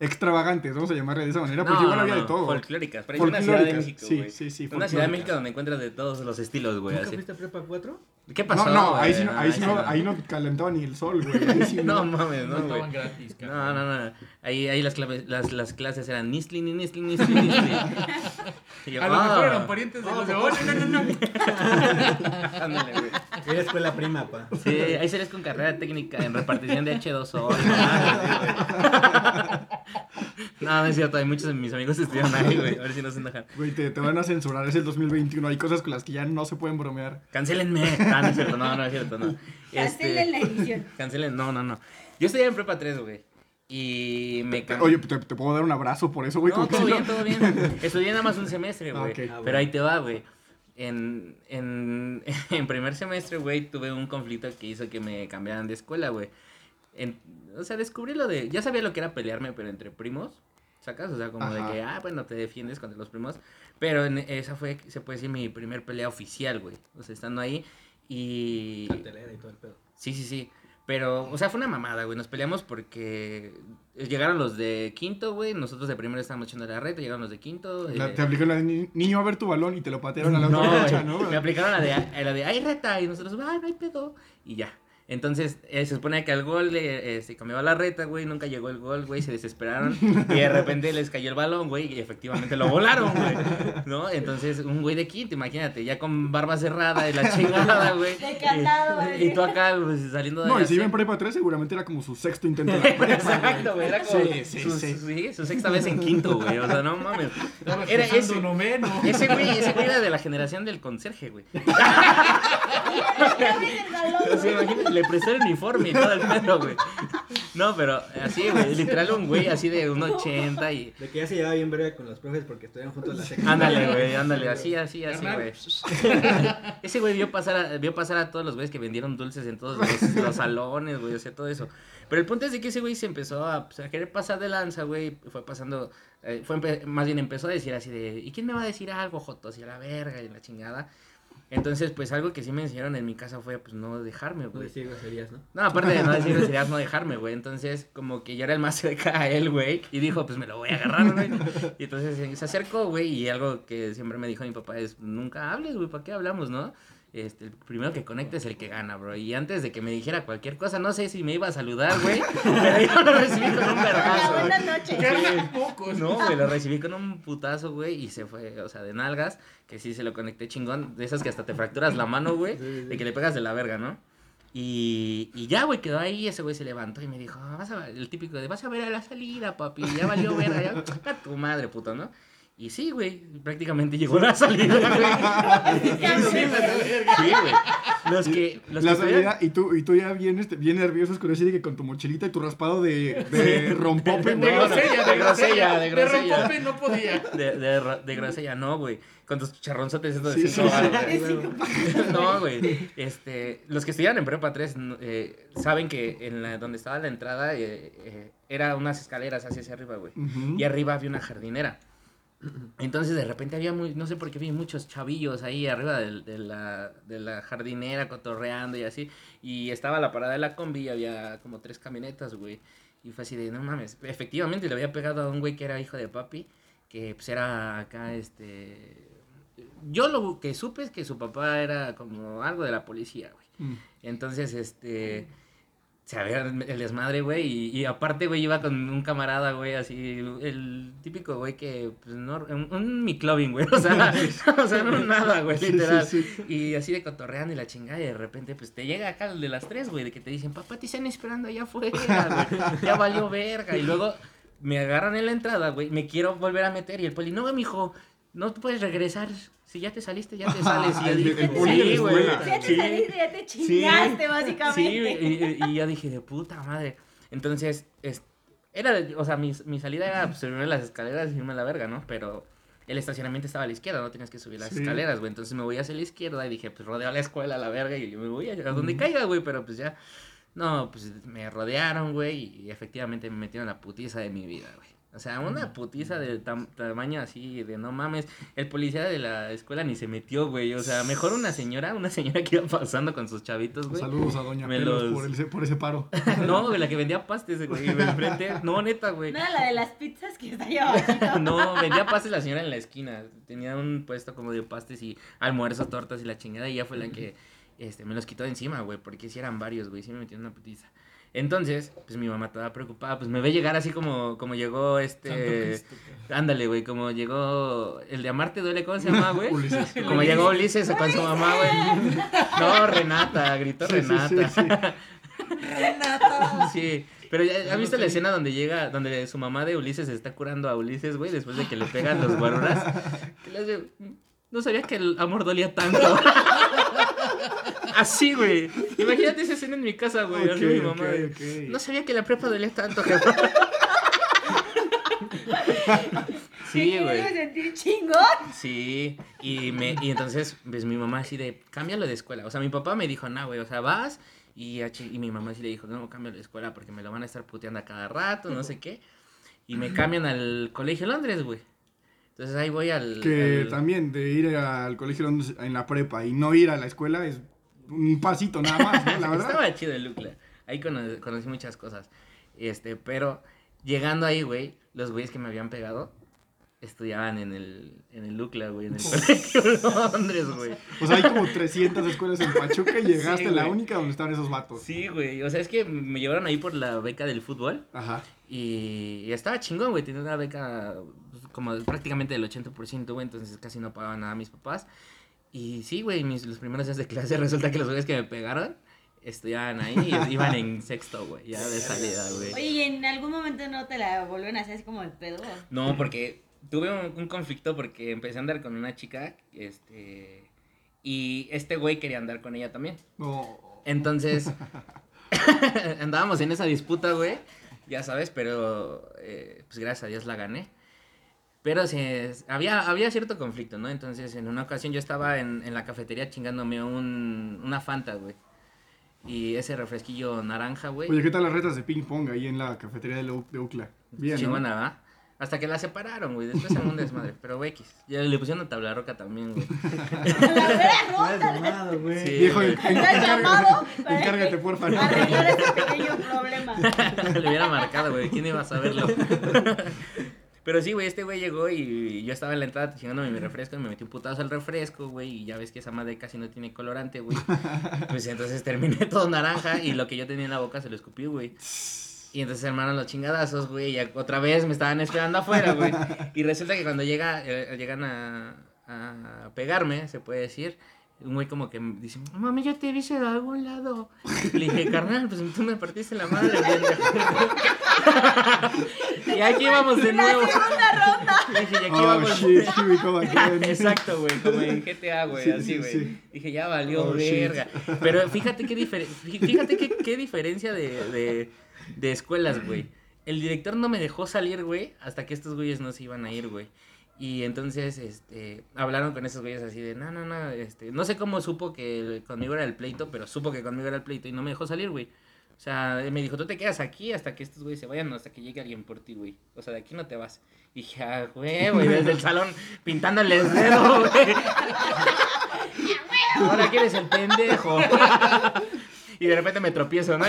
Speaker 5: extravagantes, vamos a llamarle de esa manera, porque igual había de todo.
Speaker 3: Folclóricas, parece una ciudad de
Speaker 5: Folclóricas,
Speaker 3: México,
Speaker 5: sí,
Speaker 3: güey.
Speaker 5: sí, sí,
Speaker 3: Una ciudad de
Speaker 5: folclóricas.
Speaker 3: México donde encuentras de todos los estilos, güey.
Speaker 1: ¿Nunca fuiste a prepa 4?
Speaker 3: ¿Qué pasó?
Speaker 5: No, no, ahí sí no, ahí sí no, ahí no calentaba ni el sol, güey. Sí
Speaker 3: No
Speaker 5: no.
Speaker 3: mames,
Speaker 6: No
Speaker 3: no, güey.
Speaker 6: gratis,
Speaker 3: No,
Speaker 6: cabrón.
Speaker 3: no, no. Ahí, ahí las, claves, las, las clases eran Nistli, ni Nistli, Nistli, Nistli. Yo,
Speaker 6: A lo mejor
Speaker 3: ah.
Speaker 6: eran parientes de los de hoy. No, no, no.
Speaker 3: Ándale, güey.
Speaker 1: Era escuela prima, pa.
Speaker 3: Sí, ahí salías con carrera técnica en repartición de H2O. y mamadas, güey. No, no es cierto, hay muchos de mis amigos que estudian ahí, güey. A ver si no se enojan.
Speaker 5: Güey, te, te van a censurar, es el 2021. Hay cosas con las que ya no se pueden bromear.
Speaker 3: Cancélenme. Ah, no es cierto, no, no es cierto, no.
Speaker 4: Cancelen la edición.
Speaker 3: Cancelen, no, no, no. Yo estudié en prepa 3, güey. Y me cambié.
Speaker 5: Oye, te, te puedo dar un abrazo por eso, güey.
Speaker 3: No, todo bien, todo bien. Estudié nada más un semestre, güey.
Speaker 5: ok.
Speaker 1: Ah,
Speaker 3: Pero ahí te va, güey. En, en, en primer semestre, güey, tuve un conflicto que hizo que me cambiaran de escuela, güey. O sea, descubrí lo de... Ya sabía lo que era pelearme, pero entre primos, ¿sacas? O sea, como de que, ah, bueno, te defiendes contra los primos. Pero en, esa fue, se puede decir, mi primer pelea oficial, güey. O sea, estando ahí y...
Speaker 1: Cartelera y todo el pedo.
Speaker 3: Sí, sí, sí. Pero, o sea, fue una mamada, güey. Nos peleamos porque llegaron los de quinto, güey. Nosotros de primero estábamos echando la reta, llegaron los de quinto.
Speaker 5: La-
Speaker 3: eh,
Speaker 5: te aplicaron la de ni- niño a ver tu balón y te lo patearon a la
Speaker 3: no,
Speaker 5: otra cancha, ¿no?
Speaker 3: Me aplicaron la de, eh, la de, ay, reta. Y nosotros, ay, no hay pedo. Y ya. Entonces, eh, se supone que al gol eh, eh, se cambiaba la reta, güey. Nunca llegó el gol, güey. Se desesperaron. y de repente les cayó el balón, güey. Y efectivamente lo volaron, güey. ¿No? Entonces, un güey de quinto, imagínate, ya con barba cerrada y la chingada, güey.
Speaker 4: De candado,
Speaker 3: Y,
Speaker 4: güey.
Speaker 3: y tú acá, pues, saliendo de
Speaker 5: No, y si iba en prepa 3, seguramente era como su sexto intento de la prepa.
Speaker 3: Exacto, güey. Era como
Speaker 5: Sí, sí,
Speaker 3: su,
Speaker 5: sí.
Speaker 3: sí, su sexta vez en quinto, güey. O sea, no mames.
Speaker 6: Estaba
Speaker 3: Era ese-
Speaker 6: noveno.
Speaker 3: Ese güey, ese güey era de la generación del conserje, güey. Le prestó el uniforme y todo el pedo, güey. No, pero así, güey, literal un güey así de un 80 y...
Speaker 1: De que ya se llevaba bien breve con los profes porque estudiaban juntos en la secundaria.
Speaker 3: Ándale, güey, ándale, así, así, así, güey. Ese güey vio pasar, a, vio pasar a todos los güeyes que vendieron dulces en todos los, los salones, güey, o sea, todo eso. Pero el punto es de que ese güey se empezó a, pues, a querer pasar de lanza, güey, fue pasando, eh, fue más bien empezó a decir así de, ¿y quién me va a decir algo, Joto? Así a la verga y la chingada. Entonces, pues algo que sí me enseñaron en mi casa fue, pues, no dejarme,
Speaker 1: No
Speaker 3: güey.
Speaker 1: decir groserías, ¿no?
Speaker 3: No, aparte de no decir groserías, no dejarme, güey. Entonces, como que yo era el más cerca a él, güey. Y dijo, pues me lo voy a agarrar, güey. Y entonces eh, se acercó, güey. Y algo que siempre me dijo mi papá es, nunca hables, güey, ¿para qué hablamos, no? Este, el primero que conecta es el que gana, bro. Y antes de que me dijera cualquier cosa, no sé si me iba a saludar, güey. pero yo lo recibí con un vergazo. güey.
Speaker 4: buenas noches.
Speaker 6: Pocos.
Speaker 3: No, güey, lo recibí con un putazo, güey, y se fue, o sea, de nalgas, que sí se lo conecté chingón, de esas que hasta te fracturas la mano, güey, de que le pegas de la verga, ¿no? Y, y ya, güey, quedó ahí, ese güey se levantó y me dijo, "Ah, vas a, el típico de, vas a ver a la salida, papi, ya valió verga, ya, a tu madre, puto, ¿no? Y sí, güey, prácticamente llegó la salida, güey. Sí, güey. Los que, los
Speaker 5: la
Speaker 3: que
Speaker 5: salida y tú, y tú ya bien, este, bien nervioso con ese de que con tu mochilita y tu raspado de, de rompope,
Speaker 6: De grosella,
Speaker 3: de
Speaker 6: de
Speaker 3: grosella, de
Speaker 6: De
Speaker 3: grosella.
Speaker 6: rompope no podía.
Speaker 3: De, de, de grosella, no, güey. Con tus chicharronzotes estos de
Speaker 5: Sí.
Speaker 3: No, güey. Este, los que estudian en prepa 3 no, eh, saben que en la, donde estaba la entrada eh, eh, era unas escaleras hacia hacia arriba, güey. Y arriba había una jardinera. Entonces de repente había muy, no sé por qué vi muchos chavillos ahí arriba de, la, de la jardinera cotorreando y así. Y estaba la parada de la combi y había como tres camionetas, güey. Y fue así de, no mames. Efectivamente le había pegado a un güey que era hijo de papi, que pues era acá, este... Yo lo que supe es que su papá era como algo de la policía, güey.
Speaker 5: Mm.
Speaker 3: Entonces, este. Se había el desmadre, güey. Y, y aparte, güey, iba con un camarada, güey, así. El típico, güey, que. Pues no. Un, un micloving, güey. O sea, o sea, no nada, güey,
Speaker 5: Sí, sí,
Speaker 3: literal.
Speaker 5: sí.
Speaker 3: Y así de cotorreando y la chingada. Y de repente, pues te llega acá el de las tres, güey, de que te dicen, papá, te están esperando allá afuera, güey. Ya valió verga. Y luego me agarran en la entrada, güey. Me quiero volver a meter. Y el poli, no, mijo, no puedes regresar. Si ya te saliste, ya te sales. Y
Speaker 5: El-
Speaker 3: dije,
Speaker 5: el
Speaker 3: sí, güey.
Speaker 4: Ya te
Speaker 3: Sí.
Speaker 4: saliste, ya te chingaste, básicamente.
Speaker 3: Sí, y, y- dije, de puta madre. Entonces, es, era, de- o sea, mi, mi salida era pues, subirme las escaleras y irme a la verga, ¿no? Pero el estacionamiento estaba a la izquierda, no tenías que subir las
Speaker 5: Sí.
Speaker 3: escaleras, güey. Entonces me voy hacia la izquierda y dije, pues rodeo a la escuela a la verga y yo me voy a, a donde caiga, güey. Pero pues ya, no, pues me rodearon, güey, y efectivamente me metieron la putiza de mi vida, güey. O sea, una putiza de tam- tamaño así, de no mames. El policía de la escuela ni se metió, güey. O sea, mejor una señora, una señora que iba pasando con sus chavitos, güey.
Speaker 5: Saludos a Doña Pelos
Speaker 3: los-
Speaker 5: por, el- por ese paro.
Speaker 3: No, güey, la que vendía pastes, güey, enfrente. No, neta, güey.
Speaker 4: No la de las pizzas que está allá abajito.
Speaker 3: No, vendía pastes la señora en la esquina. Tenía un puesto como de pastes y almuerzos, tortas y la chingada. Y ella fue la que este, me los quitó de encima, güey. Porque si eran varios, güey. Sí me metieron una putiza. Entonces, pues mi mamá estaba preocupada. Pues me ve llegar así como, como llegó este. Ándale, güey. Como llegó el de Amarte Duele, ¿cómo se llama, güey?
Speaker 5: Ulises.
Speaker 3: Como llegó Ulises con su mamá, güey. No, Renata, gritó
Speaker 5: Sí, sí,
Speaker 3: Renata.
Speaker 5: sí, sí.
Speaker 3: Sí, pero ya, ¿has visto la escena donde llega, donde su mamá de Ulises está curando a Ulises, güey, después de que le pegan los guaruras? Que le hace, no sabía que el amor dolía tanto. Así, güey. Imagínate esa escena en mi casa, güey. así mi mamá. No sabía que la prepa dolía tanto. Sí,
Speaker 4: Me
Speaker 3: güey.
Speaker 4: quiero sentir chingón.
Speaker 3: Sí, y, me, y entonces, pues mi mamá así de, cámbialo de escuela. O sea, mi papá me dijo, no, güey, o sea, vas. Y, y mi mamá sí le dijo, no, cámbialo de escuela porque me lo van a estar puteando a cada rato, no sé qué. Y me cambian al colegio Londres, güey. Entonces ahí voy al...
Speaker 5: Que
Speaker 3: al-
Speaker 5: también de ir al colegio Londres en la prepa y no ir a la escuela es un pasito nada más, ¿no? La verdad.
Speaker 3: Estaba chido el Lucla. Ahí cono- conocí muchas cosas. Este, pero llegando ahí, güey, los güeyes que me habían pegado estudiaban en el, en el Lucla, güey, en el colegio Londres, güey.
Speaker 5: O sea, hay como 300 escuelas en Pachuca y llegaste
Speaker 3: Sí,
Speaker 5: a la única donde estaban esos vatos.
Speaker 3: Sí, güey. O sea, es que me llevaron ahí por la beca del fútbol.
Speaker 5: Ajá.
Speaker 3: Y, y estaba chingón, güey. Tenía una beca pues, como prácticamente del 80%, güey. Entonces casi no pagaban nada a mis papás. Y sí, güey, mis, los primeros días de clase resulta que los güeyes que me pegaron estudiaban ahí y iban en sexto, güey. Ya de salida, güey.
Speaker 4: Oye, ¿y en algún momento no te la volvieron a hacer así como de pedo?
Speaker 3: No, porque tuve un, un conflicto porque empecé a andar con una chica, este... Y este güey quería andar con ella también.
Speaker 5: No.
Speaker 3: Entonces, andábamos en esa disputa, güey. Ya sabes, pero eh, pues gracias a Dios la gané. Pero se, había, había cierto conflicto, ¿no? Entonces, en una ocasión yo estaba en, en la cafetería chingándome un, una Fanta, güey. Y ese refresquillo naranja, güey.
Speaker 5: Oye, ¿qué tal las retas de ping pong ahí en la cafetería de, la U- de UCLA? Bien, ¿no?
Speaker 3: Chingona, ¿va? Hasta que la separaron, güey. Después se un desmadre. Pero, güey, X. Ya le pusieron una tabla roca también, güey.
Speaker 4: La
Speaker 1: güey.
Speaker 3: Sí,
Speaker 5: Viejo,
Speaker 3: güey.
Speaker 5: en-
Speaker 4: ¿Te has llamado? para
Speaker 5: encárgate,
Speaker 4: que-
Speaker 5: porfa.
Speaker 4: Arreglar ese pequeño problema.
Speaker 3: Le hubiera marcado, güey. ¿Quién iba a saberlo? Pero sí, güey, este güey llegó y yo estaba en la entrada chingándome mi refresco y me metí un putazo al refresco, güey, y ya ves que esa madre casi no tiene colorante, güey. Pues entonces terminé todo naranja y lo que yo tenía en la boca se lo escupí, güey. Y entonces hermano los chingadazos, güey, y otra vez me estaban esperando afuera, güey. Y resulta que cuando llega, eh, llegan a, a pegarme, se puede decir, un güey como que me dice, mami, yo te hice de algún lado. Le dije, carnal, pues tú me partiste la madre, güey. y aquí vamos de nuevo. Le dije, y aquí
Speaker 5: Oh,
Speaker 3: vamos.
Speaker 5: shit, here we go again.
Speaker 3: Exacto, güey, como en GTA, güey,
Speaker 5: Sí,
Speaker 3: así,
Speaker 5: sí,
Speaker 3: güey.
Speaker 5: sí.
Speaker 3: Dije, ya valió
Speaker 5: Oh, shit.
Speaker 3: verga. Pero fíjate qué, fíjate qué, qué diferencia de, de, de escuelas, güey. El director no me dejó salir, güey, hasta que estos güeyes no se iban a ir, güey. Y entonces, este, hablaron con esos güeyes así de, no, no, no, este, no sé cómo supo que conmigo era el pleito, pero supo que conmigo era el pleito y no me dejó salir, güey. O sea, me dijo, tú te quedas aquí hasta que estos güeyes se vayan, hasta que llegue alguien por ti, güey. O sea, de aquí no te vas. Y dije, ah, güey, güey, desde el salón pintándoles dedo, güey. Ahora que eres el pendejo. y de repente me tropiezo, ¿no?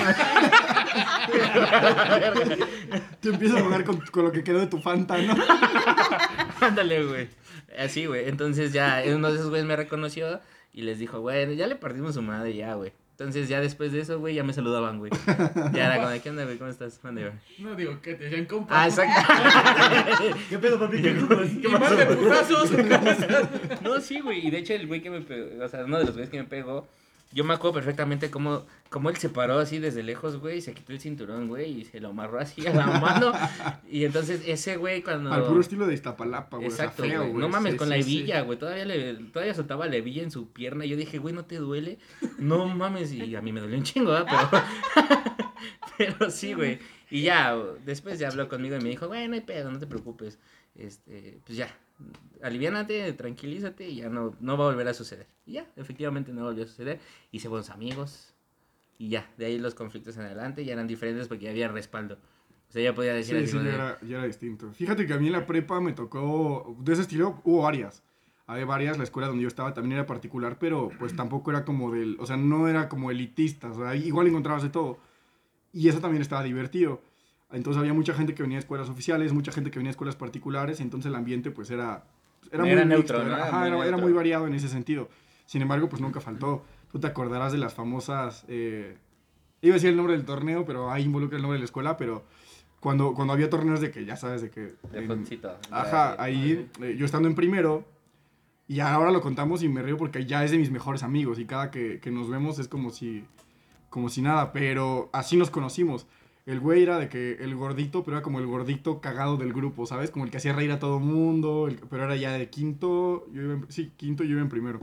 Speaker 5: Tú empiezas a jugar con, con lo que quedó de tu Fanta, ¿no?
Speaker 3: Ándale, güey. Así, güey. Entonces ya uno de esos güeyes me reconoció y les dijo, güey, ya le partimos su madre ya, güey. Entonces ya después de eso, güey, ya me saludaban, güey. Ya era como, de, ¿qué onda, güey? ¿Cómo estás? Mande, güey.
Speaker 6: No digo que te decían compa.
Speaker 3: Ah, exacto.
Speaker 1: ¿Qué pedo, papi? ¿Qué
Speaker 6: Y más de putazos.
Speaker 3: No, sí, güey. Y de hecho, el güey que me pegó, o sea, uno de los güeyes que me pegó, yo me acuerdo perfectamente cómo, cómo él se paró así desde lejos, güey, y se quitó el cinturón, güey, y se lo amarró así a la mano. Y entonces ese güey cuando...
Speaker 5: Al puro estilo de Iztapalapa, güey. o sea,
Speaker 3: Exacto,
Speaker 5: feo,
Speaker 3: güey. No mames,
Speaker 5: Sí,
Speaker 3: con
Speaker 5: sí,
Speaker 3: la
Speaker 5: sí.
Speaker 3: hebilla, güey. Todavía, le, todavía soltaba la hebilla en su pierna. Y yo dije, güey, ¿no te duele? No mames. Y a mí me dolió un chingo, ¿verdad? Pero, pero sí, güey. Y ya, después ya habló conmigo y me dijo, güey, no hay pedo, no te preocupes. Este, pues ya, aliviánate, tranquilízate y ya no, no va a volver a suceder. Y ya, efectivamente no volvió a suceder. Hice buenos amigos. Y ya, de ahí los conflictos en adelante ya eran diferentes porque ya había respaldo. O sea, ya podía decir
Speaker 5: Sí,
Speaker 3: así
Speaker 5: sí, ya
Speaker 3: de-
Speaker 5: era, ya era distinto. Fíjate que a mí en la prepa me tocó, de ese estilo hubo varias. Había varias, la escuela donde yo estaba también era particular, pero pues tampoco era como del, o sea, no era como elitista, o sea, igual encontrabas de todo. Y eso también estaba divertido. Entonces había mucha gente que venía de escuelas oficiales, mucha gente que venía de escuelas particulares, entonces el ambiente pues era, era,
Speaker 3: Era
Speaker 5: muy mixto,
Speaker 3: ¿no?
Speaker 5: era,
Speaker 3: Era
Speaker 5: ajá,
Speaker 3: muy
Speaker 5: era
Speaker 3: neutro.
Speaker 5: muy variado en ese sentido. Sin embargo, pues nunca faltó. Tú te acordarás de las famosas, eh, iba a decir el nombre del torneo, pero ahí involucra el nombre de la escuela, pero cuando, cuando había torneos de que, ya sabes, de que...
Speaker 3: De
Speaker 5: en-
Speaker 3: foncito.
Speaker 5: Ajá,
Speaker 3: De-
Speaker 5: ahí eh, yo estando en primero, y ahora lo contamos y me río porque ya es de mis mejores amigos y cada que, que nos vemos es como si, como si nada, pero así nos conocimos. El güey era de que el gordito, pero era como el gordito cagado del grupo, ¿sabes? Como el que hacía reír a todo mundo, el- pero era ya de quinto, yo iba en- sí, quinto y yo iba en primero.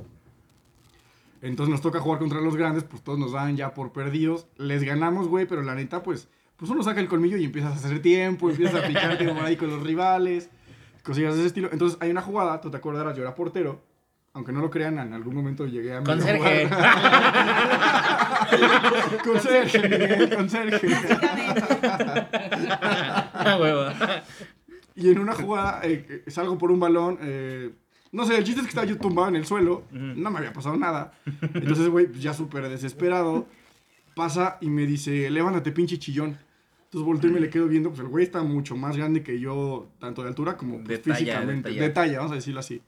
Speaker 5: Entonces nos toca jugar contra los grandes, pues todos nos dan ya por perdidos. Les ganamos, güey, pero la neta, pues, pues uno saca el colmillo y empiezas a hacer tiempo, empiezas a picarte como ahí con los rivales, cosillas de ese estilo. Entonces hay una jugada, tú te acordarás, yo era portero, aunque no lo crean, en algún momento llegué a...
Speaker 3: Con
Speaker 5: medio
Speaker 3: Sergio.
Speaker 5: jugar. con Sergio, Miguel, con Sergio.
Speaker 3: Huevo.
Speaker 5: Y en una jugada eh, eh, salgo por un balón. eh, no sé, el chiste es que estaba yo tumbado en el suelo. No me había pasado nada. Entonces, güey, pues, ya súper desesperado. Pasa y me dice, levántate, pinche chillón. Entonces volteo y me le quedo viendo. Pues el güey está mucho más grande que yo, tanto de altura como pues,
Speaker 3: De talla,
Speaker 5: físicamente.
Speaker 3: de talla.
Speaker 5: vamos a decirlo así.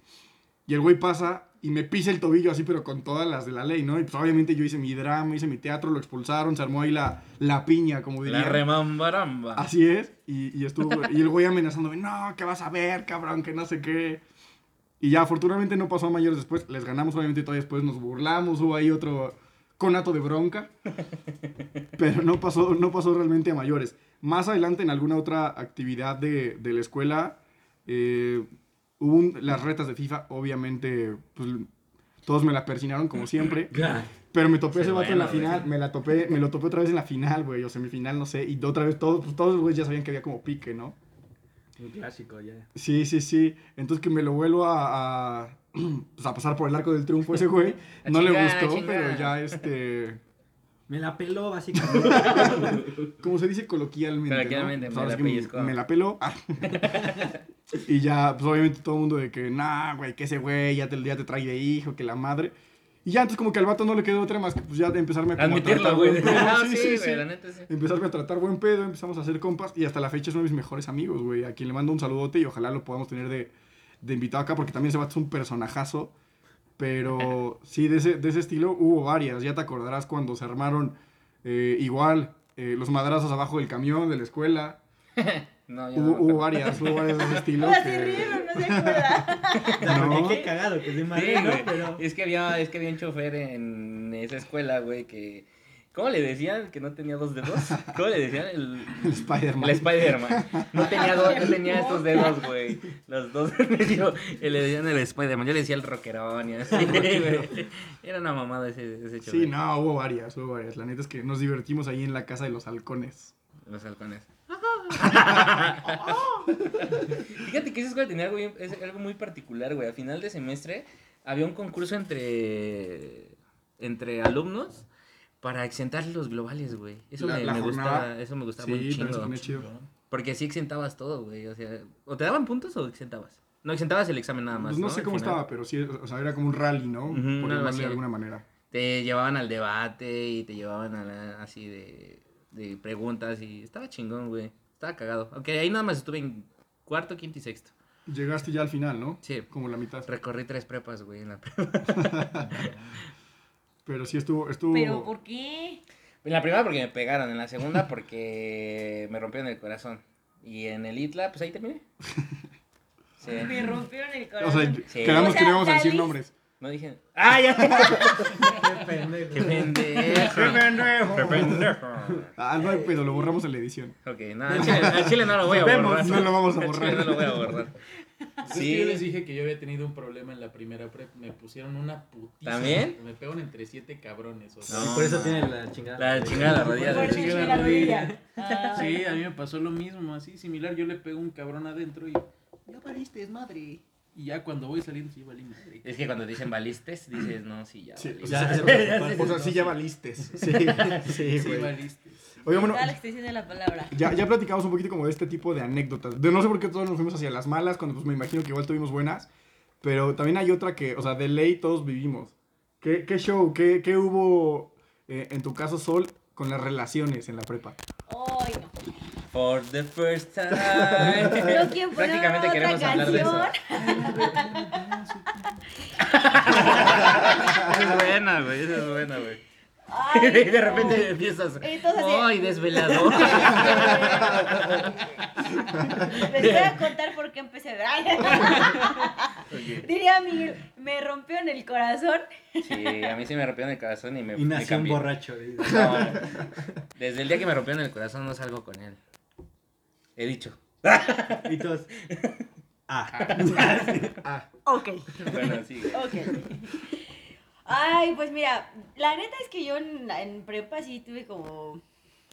Speaker 5: Y el güey pasa y me pisa el tobillo así, pero con todas las de la ley, ¿no? Y pues obviamente yo hice mi drama, hice mi teatro, lo expulsaron, se armó ahí la, la piña, como
Speaker 3: La
Speaker 5: dirían.
Speaker 3: remambaramba.
Speaker 5: Así es, y, y estuvo, y el güey amenazándome, no, ¿qué vas a ver, cabrón? Que no sé qué. Y ya, afortunadamente no pasó a mayores después, les ganamos, obviamente todavía después nos burlamos, hubo ahí otro conato de bronca, pero no pasó, no pasó realmente a mayores. Más adelante en alguna otra actividad de, de la escuela, eh, hubo un- las retas de FIFA, obviamente, pues todos me la persinaron como siempre. Pero me topé ese vato en la final, me la topé, me lo topé otra vez en la final, güey, o semifinal, no sé, y otra vez todos, pues, todos los güeyes ya sabían que había como pique, ¿no?
Speaker 1: Un clásico ya.
Speaker 5: Sí, sí, sí. Entonces que me lo vuelvo a, a, pues, a pasar por el arco del triunfo ese güey. No le gustó, pero ya este.
Speaker 1: Me la peló, básicamente.
Speaker 5: Como se dice coloquialmente. ¿no?
Speaker 3: Coloquialmente,
Speaker 5: Pues
Speaker 3: me
Speaker 5: ahora
Speaker 3: la pellizcó.
Speaker 5: Me la peló. Ah. y ya, pues obviamente todo el mundo de que, nah, güey, que ese güey ya te, ya te trae de hijo, que la madre. Y ya, entonces como que al vato no le quedó otra más que pues ya de empezarme a a
Speaker 3: Admitirlo,
Speaker 5: tratar
Speaker 3: güey.
Speaker 5: buen pedo.
Speaker 3: Ah,
Speaker 5: Sí,
Speaker 3: sí,
Speaker 5: sí,
Speaker 3: güey,
Speaker 5: sí.
Speaker 3: la neta sí.
Speaker 5: Empezarme a tratar buen pedo, empezamos a hacer compas y hasta la fecha es uno de mis mejores amigos, güey. A quien le mando un saludote y ojalá lo podamos tener de, de invitado acá porque también ese vato es un personajazo. Pero sí, de ese, de ese estilo hubo varias. Ya te acordarás cuando se armaron eh, igual eh, los madrazos abajo del camión de la escuela.
Speaker 3: No, yo
Speaker 5: Hubo,
Speaker 3: no
Speaker 5: hubo varias, hubo varias de ese estilo. Que-
Speaker 4: no se acuerda.
Speaker 1: O sea,
Speaker 5: No.
Speaker 1: qué cagado que soy
Speaker 3: Sí,
Speaker 1: ¿no? Pero...
Speaker 3: Es que había, es que había un chofer en esa escuela, güey, que. ¿Cómo le decían que no tenía dos dedos? ¿Cómo le decían? El,
Speaker 5: El Spider-Man.
Speaker 3: el Spider-Man. No tenía, dos, no tenía estos dedos, güey. Los dos en medio. Y le decían el Spider-Man. Yo le decía el rockerón y así, güey. Era una mamada ese, ese chofer.
Speaker 5: Sí, no, hubo varias, hubo varias. La neta es que nos divertimos ahí en la casa de los halcones.
Speaker 3: Los halcones. Fíjate que esa escuela tenía algo, es algo muy particular, güey. A final de semestre había un concurso entre, entre alumnos para exentar los globales, güey. Eso
Speaker 5: La-
Speaker 3: me,
Speaker 5: la
Speaker 3: me gustaba, eso me gustaba
Speaker 5: Sí,
Speaker 3: muy chingo.
Speaker 5: chido.
Speaker 3: Porque sí exentabas todo, güey. O sea, o te daban puntos o exentabas. No, exentabas el examen nada más.
Speaker 5: Pues no,
Speaker 3: ¿no?
Speaker 5: sé cómo estaba, pero sí, o sea, era como un rally, ¿no? Por
Speaker 3: algo
Speaker 5: llamarle
Speaker 3: así.
Speaker 5: de alguna manera.
Speaker 3: Te llevaban al debate y te llevaban a la- así de, de preguntas y estaba chingón, güey. Estaba cagado. Aunque ahí nada más estuve en cuarto, quinto y sexto.
Speaker 5: Llegaste ya al final, ¿no?
Speaker 3: Sí.
Speaker 5: Como la mitad.
Speaker 3: Recorrí tres prepas, güey, en la prepa.
Speaker 5: Pero sí estuvo, estuvo.
Speaker 4: Pero ¿por qué?
Speaker 3: En la primera porque me pegaron, en la segunda porque me rompieron el corazón. Y en el ITLA, pues ahí terminé. Sí.
Speaker 4: Me rompieron el
Speaker 5: O
Speaker 4: corazón.
Speaker 5: sea,
Speaker 3: Sí.
Speaker 5: quedamos
Speaker 4: O sea,
Speaker 5: que no íbamos a decir nombres.
Speaker 3: No dije. ¡Ah, ya!
Speaker 1: Qué pendejo.
Speaker 3: ¡Qué pendejo! ¡Qué pendejo!
Speaker 5: Ah, no hay pedo, lo borramos en la edición.
Speaker 3: Ok, no, al chile, al chile no lo voy a borrar.
Speaker 5: no lo vamos a borrar.
Speaker 3: chile no lo voy a borrar.
Speaker 6: Es que yo les dije que yo había tenido un problema en la primera prep. Me pusieron una putiza.
Speaker 3: ¿También?
Speaker 6: Me pegan entre siete cabrones. O sea,
Speaker 3: No.
Speaker 1: Y por eso tiene la chingada.
Speaker 3: La chingada de la rodilla.
Speaker 4: Por
Speaker 3: güey.
Speaker 4: eso
Speaker 6: chinga
Speaker 4: chinga
Speaker 6: la
Speaker 4: la
Speaker 6: rodilla.
Speaker 4: Ah.
Speaker 6: Sí, a mí me pasó lo mismo, así similar. Yo le pego un cabrón adentro y ya valiste, es madre. Y ya cuando voy saliendo, sí, valí madre.
Speaker 3: Es que cuando dicen balistes, dices, no, sí, ya.
Speaker 5: Sí,
Speaker 3: valí.
Speaker 5: o sea,
Speaker 1: Ya,
Speaker 5: sí,
Speaker 1: ya,
Speaker 5: o sea, sí ya. Sí, sí,
Speaker 6: valiste.
Speaker 5: Oye, bueno,
Speaker 4: la palabra.
Speaker 5: ya, ya platicamos un poquito como de este tipo de anécdotas. De no sé por qué todos nos fuimos hacia las malas, cuando pues me imagino que igual tuvimos buenas. Pero también hay otra que, o sea, de ley todos vivimos. ¿Qué, qué show, qué, qué hubo eh, en tu caso, Sol, con las relaciones en la prepa?
Speaker 4: Ay, no.
Speaker 3: For the first time.
Speaker 4: No quiero
Speaker 3: Prácticamente
Speaker 4: otra
Speaker 3: queremos hablar de eso.
Speaker 4: canción.
Speaker 3: Esa es buena, güey, esa es buena, güey.
Speaker 4: Ay,
Speaker 3: Y de
Speaker 4: no.
Speaker 3: repente empiezas.
Speaker 4: Entonces,
Speaker 3: ¡Ay, desvelador!
Speaker 4: Les voy a contar por qué empecé a ver. Ay. Diría Miguel, me rompió en el corazón.
Speaker 3: Sí, a mí sí me rompieron el corazón y me,
Speaker 1: Y
Speaker 3: me
Speaker 1: nació un borracho.
Speaker 3: No, desde el día que me rompieron el corazón no salgo con él. He dicho.
Speaker 1: Y todos. Ah.
Speaker 4: Ok.
Speaker 3: Bueno, sí. güey.
Speaker 4: Ok. Ay, pues mira, la neta es que yo en, en prepa sí tuve como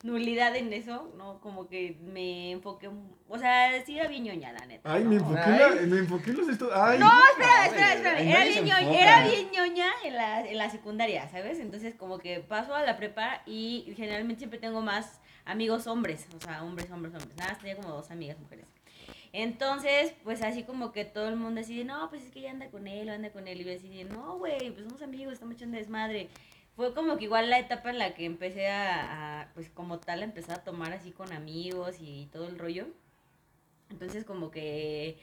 Speaker 4: nulidad en eso, ¿no? Como que me enfoqué, o sea, sí era bien ñoña, la neta.
Speaker 5: Ay,
Speaker 4: ¿no?
Speaker 5: me enfoqué,
Speaker 3: Ay.
Speaker 5: en la- me enfoqué en los estudios. Ay,
Speaker 4: No, espera, espera, espera.
Speaker 3: Ay,
Speaker 4: Era bien, ñoña, era bien ñoña en la, en la secundaria, ¿sabes? Entonces como que paso a la prepa y generalmente siempre tengo más amigos hombres, o sea, hombres, hombres, hombres. Nada, tenía como dos amigas mujeres. Entonces, pues así como que todo el mundo así de, no, pues es que ella anda con él, o anda con él. Y yo así de, no, güey, pues somos amigos, estamos echando desmadre. Fue como que igual la etapa en la que empecé a, pues como tal, a empezar a tomar así con amigos y todo el rollo. Entonces como que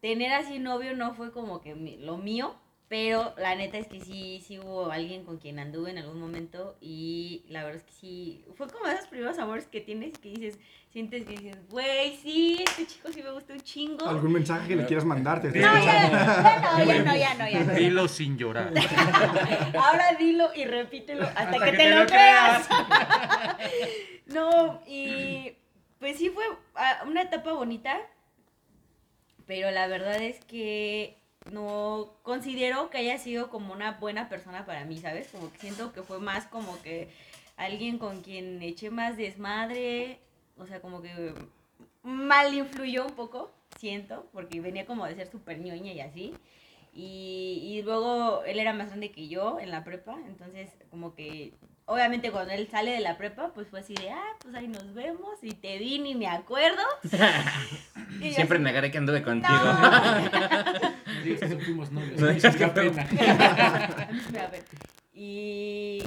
Speaker 4: tener así novio no fue como que lo mío, pero la neta es que sí, sí hubo alguien con quien anduve en algún momento y la verdad es que sí, fue como esos primeros amores que tienes y que dices, sientes que dices, güey, sí, este chico sí me gusta un chingo.
Speaker 5: ¿Algún mensaje que le quieras mandarte?
Speaker 4: No, ya, ya, no, ya no, ya no, ya no.
Speaker 6: Dilo sin llorar.
Speaker 4: Ahora dilo y repítelo hasta,
Speaker 6: Hasta
Speaker 4: que,
Speaker 6: que
Speaker 4: te,
Speaker 6: te
Speaker 4: lo
Speaker 6: lo
Speaker 4: creas. no, y pues sí fue ah, una etapa bonita, pero la verdad es que no considero que haya sido como una buena persona para mí, ¿sabes? Como que siento que fue más como que alguien con quien eché más desmadre, o sea, como que mal influyó un poco, siento, porque venía como de ser súper ñoña y así. Y, y luego él era más grande que yo en la prepa, entonces como que obviamente cuando él sale de la prepa, pues fue así de, ah, pues ahí nos vemos y te vi ni me acuerdo. Y
Speaker 3: Siempre
Speaker 4: así,
Speaker 3: negaré que anduve contigo.
Speaker 4: no.
Speaker 6: fuimos novios.
Speaker 3: Digas
Speaker 6: hizo
Speaker 3: que
Speaker 6: pena.
Speaker 4: A. Y.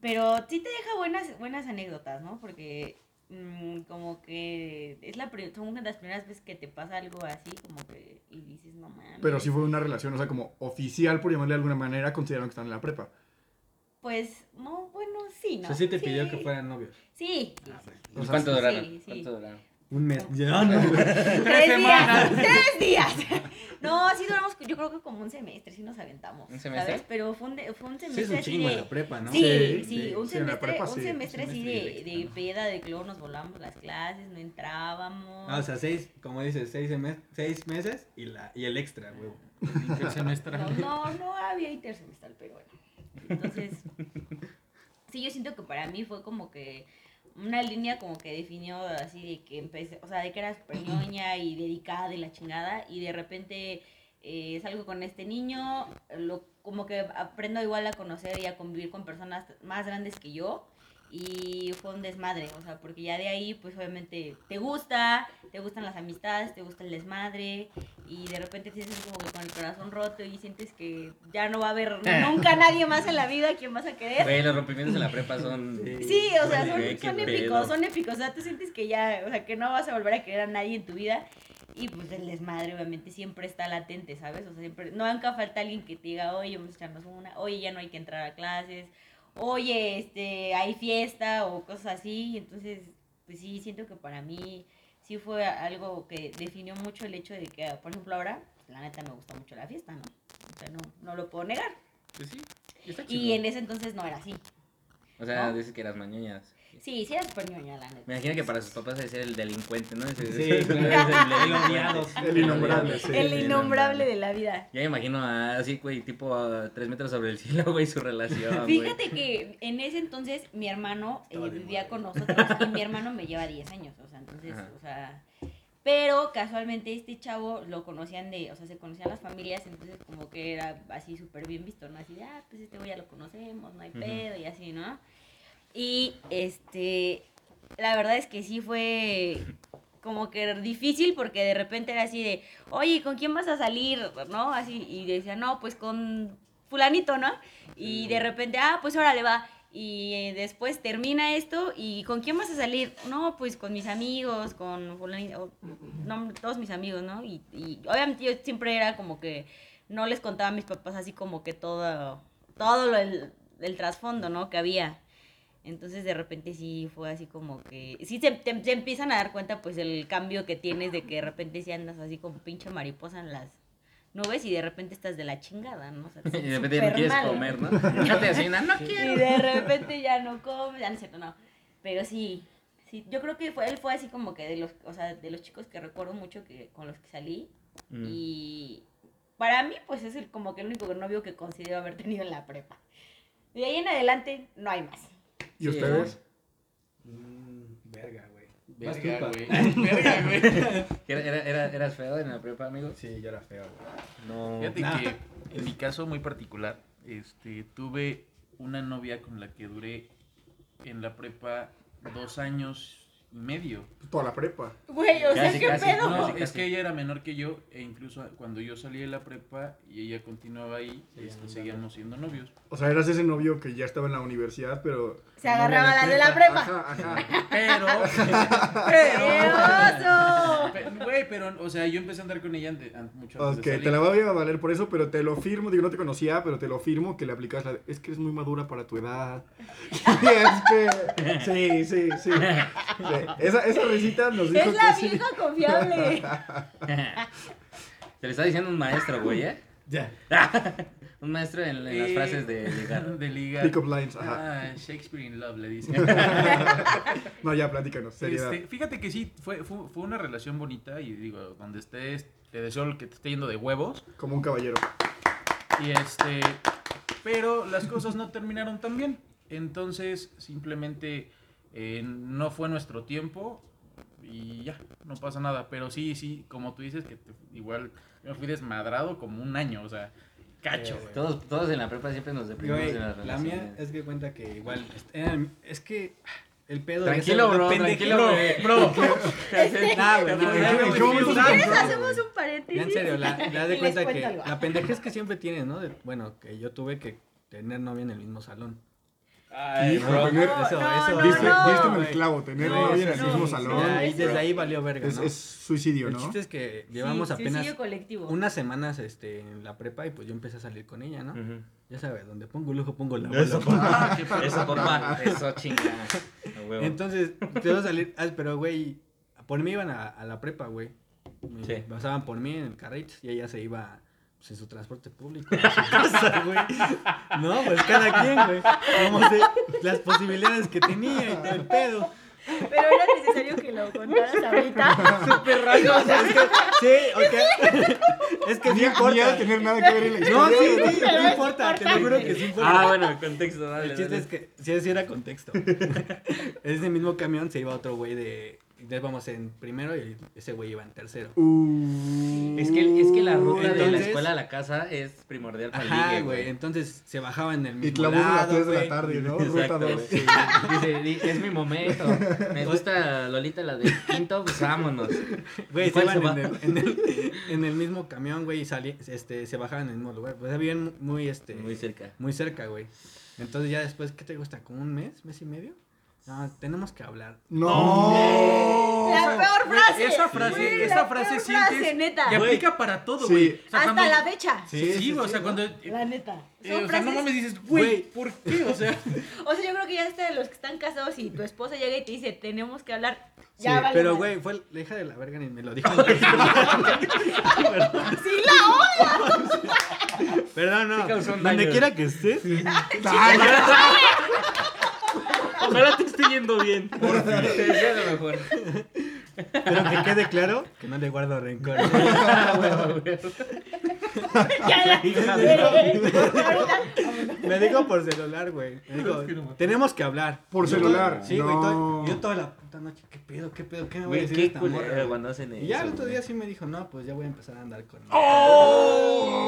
Speaker 4: Pero sí te deja buenas, buenas anécdotas, ¿no? Porque mm, como que es la pri- son las primeras veces que te pasa algo así, como que. Y dices, no mames.
Speaker 5: Pero sí fue una relación, o sea, como oficial, por llamarle de alguna manera, consideraron que están en la prepa.
Speaker 4: Pues, no, bueno, sí,
Speaker 1: O
Speaker 4: ¿no?
Speaker 1: sea, sí te pidió que fueran novios.
Speaker 4: Sí. sí, sí.
Speaker 5: O sea,
Speaker 3: ¿Cuánto
Speaker 4: sí,
Speaker 3: duraron?
Speaker 4: sí.
Speaker 3: ¿Cuánto duraron?
Speaker 1: Un mes. Ya, no, güey.
Speaker 4: Tres días. Tres días. No, sí duramos, yo creo que como un semestre, sí nos aventamos.
Speaker 3: ¿Un semestre?
Speaker 4: ¿sabes? Pero fue un, de- fue un
Speaker 1: Sí, es
Speaker 4: semestre
Speaker 1: un chingo
Speaker 4: de.
Speaker 1: en la prepa, ¿no?
Speaker 4: Sí,
Speaker 5: Sí,
Speaker 4: sí,
Speaker 5: sí,
Speaker 4: un
Speaker 5: sí, en la
Speaker 4: semestre,
Speaker 5: prepa
Speaker 4: un
Speaker 5: sí,
Speaker 4: semestre
Speaker 1: un
Speaker 4: así
Speaker 1: semestre
Speaker 4: de, de
Speaker 1: ¿no?
Speaker 4: peda, de luego nos volamos las clases, no entrábamos.
Speaker 1: Ah, o sea, seis, como dices, seis, seis meses y, la, y el extra, güey.
Speaker 6: Intersemestral.
Speaker 4: no, no, no había intersemestral, pero bueno. Entonces, sí, yo siento que para mí fue como que una línea como que definió así de que empecé, o sea, de que era súper y dedicada y la chingada, y de repente eh, salgo con este niño, lo, como que aprendo igual a conocer y a convivir con personas más grandes que yo, y fue un desmadre, o sea, porque ya de ahí, pues obviamente te gusta, te gustan las amistades, te gusta el desmadre, y de repente te sientes como que con el corazón roto y sientes que ya no va a haber nunca nadie más en la vida a quien vas a querer.
Speaker 3: Güey, los rompimientos en la prepa son.
Speaker 4: Sí, o sea, son, épicos, son épicos. O sea, tú sientes que ya, o sea, que no vas a volver a querer a nadie en tu vida. Y pues el desmadre, obviamente, siempre está latente, ¿sabes? O sea, siempre, no nunca falta alguien que te diga, oye, vamos a echarnos una, oye, ya no hay que entrar a clases, oye, este, hay fiesta o cosas así. Entonces, pues sí, siento que para mí sí fue algo que definió mucho el hecho de que, por ejemplo, ahora, pues, la neta me gusta mucho la fiesta, ¿no? O sea, no, no lo puedo negar.
Speaker 3: Pues sí. y está
Speaker 4: Y en ese entonces no era así.
Speaker 3: O sea,
Speaker 4: ¿no?
Speaker 3: dices que eras mañoñas.
Speaker 4: Sí, sí era súper ñoña, la neta.
Speaker 3: Me imagino que para sus papás es el delincuente, ¿no?
Speaker 1: Sí,
Speaker 3: el odiado.
Speaker 5: El innombrable, sí.
Speaker 4: el innombrable de la vida.
Speaker 3: Ya me imagino así, güey, tipo a tres metros sobre el cielo, güey, su relación.
Speaker 4: Fíjate que en ese entonces mi hermano eh, vivía con nosotros y mi hermano me lleva 10 años, o sea, entonces,
Speaker 3: Ajá.
Speaker 4: o sea, pero casualmente este chavo lo conocían de, o sea, se conocían las familias, entonces como que era así súper bien visto, ¿no? Así de, ah, pues este güey ya lo conocemos, no hay pedo y así, ¿no? Y este, la verdad es que sí fue como que difícil porque de repente era así de, oye, ¿con quién vas a salir? ¿No? Así, y decía, no, pues con fulanito, ¿no? Y de repente, ah, pues órale va. Y eh, después termina esto y ¿con quién vas a salir? No, pues con mis amigos, con fulanito, no, todos mis amigos, ¿no? Y, y obviamente yo siempre era como que no les contaba a mis papás así como que todo, todo lo, el, el trasfondo, ¿no? Que había. Entonces de repente sí fue así como que, sí se, te, te empiezan a dar cuenta pues el cambio que tienes de que de repente sí andas así como pinche mariposa en las nubes y de repente estás de la chingada, ¿no? O sea,
Speaker 3: Y de repente ya no quieres
Speaker 4: mal,
Speaker 3: comer, ¿no? Ya te desayunan, no quiero.
Speaker 4: Y de repente ya no comes, ya no es cierto, no. Pero sí, sí, yo creo que fue, él fue así como que de los, o sea, de los chicos que recuerdo mucho que con los que salí
Speaker 3: Mm.
Speaker 4: y para mí pues es el, como que el único novio que considero haber tenido en la prepa. De ahí en adelante no hay más.
Speaker 5: ¿Y
Speaker 3: Sí,
Speaker 5: ustedes?
Speaker 1: Mm, verga, güey.
Speaker 6: Verga, güey. Verga, güey.
Speaker 3: ¿Era, era, era- ¿Eras feo en la prepa, amigo?
Speaker 1: Sí, yo era feo, güey.
Speaker 3: No.
Speaker 6: Fíjate
Speaker 1: Nah.
Speaker 6: que en mi caso muy particular, este, tuve una novia con la que duré en la prepa dos años medio.
Speaker 5: Toda la prepa.
Speaker 4: Güey, o sea,
Speaker 3: Casi,
Speaker 4: ¿qué
Speaker 3: casi,
Speaker 4: pedo?
Speaker 3: no, Casi,
Speaker 6: es que ella era menor que yo e incluso cuando yo salí de la prepa y ella continuaba ahí,
Speaker 1: Sí,
Speaker 6: este, seguíamos siendo novios.
Speaker 5: O sea, eras ese novio que ya estaba en la universidad, pero...
Speaker 4: Se agarraba las de la prepa.
Speaker 5: Ajá, ajá.
Speaker 6: Pero,
Speaker 4: ¡Qué oso!
Speaker 6: pe- güey, pero, o sea, yo empecé a andar con ella ante, an- mucho antes
Speaker 5: Ok,
Speaker 6: de salir.
Speaker 5: te la voy a valer por eso, pero te lo firmo, digo, no te conocía, pero te lo firmo que le aplicas la de, es que eres muy madura para tu edad. Y es que, sí, sí, sí. Sí, Esa, esa risita nos dijo
Speaker 4: Es la
Speaker 5: que sí.
Speaker 4: vieja confiable.
Speaker 3: Te lo está diciendo un maestro, güey, ¿eh?
Speaker 1: Ya.
Speaker 3: un maestro en, en las
Speaker 6: Eh,
Speaker 3: frases de ligar.
Speaker 6: De ligar.
Speaker 5: Pick up lines, ajá.
Speaker 6: Ah, Shakespeare in Love le dice.
Speaker 5: No, ya, platícanos, seriedad.
Speaker 6: Este, fíjate que sí, fue, fue, fue una relación bonita y digo, donde estés, te deseo que te esté yendo de huevos.
Speaker 5: Como un caballero.
Speaker 6: Y este, pero las cosas no terminaron tan bien. Entonces, simplemente eh, no fue nuestro tiempo y ya, no pasa nada. Pero sí, sí, como tú dices, que te- igual yo me fui desmadrado como un año, o sea, cacho.
Speaker 1: Güey.
Speaker 3: Todos, todos en la prepa siempre nos deprimimos
Speaker 1: Güey,
Speaker 3: de las
Speaker 1: la mía es que cuenta que igual, eran- es que el pedo
Speaker 3: Tranquilo, bro, tranquilo, güey.
Speaker 6: Bro,
Speaker 1: Nah, güey, nah,
Speaker 5: ¿En en momento
Speaker 4: Si quieres hacemos un paréntesis.
Speaker 1: En serio, la, la de cuenta que
Speaker 4: algo.
Speaker 1: la pendejez que siempre tienes, ¿no? De- bueno, que yo tuve que tener novia en el mismo salón.
Speaker 3: Ay, bro.
Speaker 5: tener-
Speaker 1: Eso,
Speaker 4: no,
Speaker 1: eso.
Speaker 5: Diste,
Speaker 4: no.
Speaker 5: diste en el clavo, tener
Speaker 1: No,
Speaker 5: novia en el mismo salón.
Speaker 1: ya ahí- desde ahí valió verga,
Speaker 5: Es,
Speaker 1: ¿no?
Speaker 5: es suicidio,
Speaker 1: El
Speaker 5: ¿no?
Speaker 1: chiste es que
Speaker 4: Sí,
Speaker 1: llevamos apenas unas semanas este, en la prepa y pues yo empecé a salir con ella, ¿no? Ya sabes, donde pongo lujo pongo la
Speaker 3: Eso, papá. Eso, papá. Eso, chinga. A huevo.
Speaker 1: Entonces, te vas a salir, ah, pero güey, por mí iban a, a la prepa, güey. Me
Speaker 3: Sí.
Speaker 1: Pasaban por mí en el carrito y ella se iba pues, en su transporte público a su casa, güey. No, pues cada quien, güey. Como se, las posibilidades que tenía y todo el pedo.
Speaker 4: Pero era necesario que lo contaras ahorita.
Speaker 1: Súper raro. o sea, es que, sí, ok. Es que
Speaker 5: ni de
Speaker 1: importa.
Speaker 5: tener nada que ver en la
Speaker 1: No, sí, sí, sí importa, te lo juro que sí importa.
Speaker 3: Ah, bueno, el contexto, dale.
Speaker 1: El chiste
Speaker 3: dale.
Speaker 1: es que, sí, sí era contexto. Ese mismo camión se iba otro güey de. Ya vamos en primero y ese güey iba en tercero.
Speaker 5: Uh,
Speaker 3: Es que, es que la ruta de la
Speaker 1: Entonces-
Speaker 3: escuela a la casa es primordial para el
Speaker 1: Ajá,
Speaker 3: ligue,
Speaker 1: güey. Entonces se bajaba en el mismo
Speaker 5: Y clavos a las
Speaker 1: lado,
Speaker 5: 3 de la tarde, ¿no? Ruta
Speaker 3: Exacto,
Speaker 5: 2.
Speaker 3: güey. Dice, di- es mi momento. Me gusta Lolita, la de quinto, pues vámonos.
Speaker 1: Güey, se
Speaker 3: ¿Cuál
Speaker 1: iban
Speaker 3: se
Speaker 1: en el, en, el, en el mismo camión, güey, y salí, este, se bajaban en el mismo lugar. Pues habían muy, este,
Speaker 3: Muy cerca.
Speaker 1: muy cerca, güey. Entonces ya después, ¿qué te gusta? ¿Como un mes? ¿Mes y medio? No, tenemos que hablar.
Speaker 5: No.
Speaker 4: La peor frase.
Speaker 6: esa frase, esa frase sientes
Speaker 4: frase, neta.
Speaker 6: que aplica para todo,
Speaker 5: Sí.
Speaker 6: güey. O sea,
Speaker 4: Hasta
Speaker 6: cuando-
Speaker 4: la fecha.
Speaker 6: Sí,
Speaker 1: Sí,
Speaker 6: sí,
Speaker 1: sí,
Speaker 6: güey, o sea,
Speaker 1: ¿no?
Speaker 6: cuando...
Speaker 4: La neta.
Speaker 6: eh, o sea, no mames, dices,
Speaker 1: Güey.
Speaker 6: ¿por qué? O sea,
Speaker 4: O sea, yo creo que ya hasta de los que están casados y tu esposa llega y te dice, tenemos que hablar.
Speaker 1: Sí,
Speaker 4: Ya vale
Speaker 1: pero güey, fue la hija de la verga ni me lo dijo.
Speaker 4: Sí, la odio.
Speaker 1: Perdón, no. Donde quiera que estés.
Speaker 3: Ojalá te esté yendo bien. Por fin. Te deseo lo mejor.
Speaker 1: Pero que quede claro que no le guardo rencor. Me dijo por celular, güey. Me
Speaker 6: me-
Speaker 1: tenemos que hablar.
Speaker 5: Por celular,
Speaker 1: Sí, güey.
Speaker 5: no.
Speaker 1: Yo toda la puta noche, ¿qué pedo, qué pedo, qué me voy a decir esta morra?
Speaker 3: cuando hacen eso.
Speaker 1: Y ya el otro día sí me dijo, no, pues ya voy a empezar a andar con
Speaker 5: ¡Oh!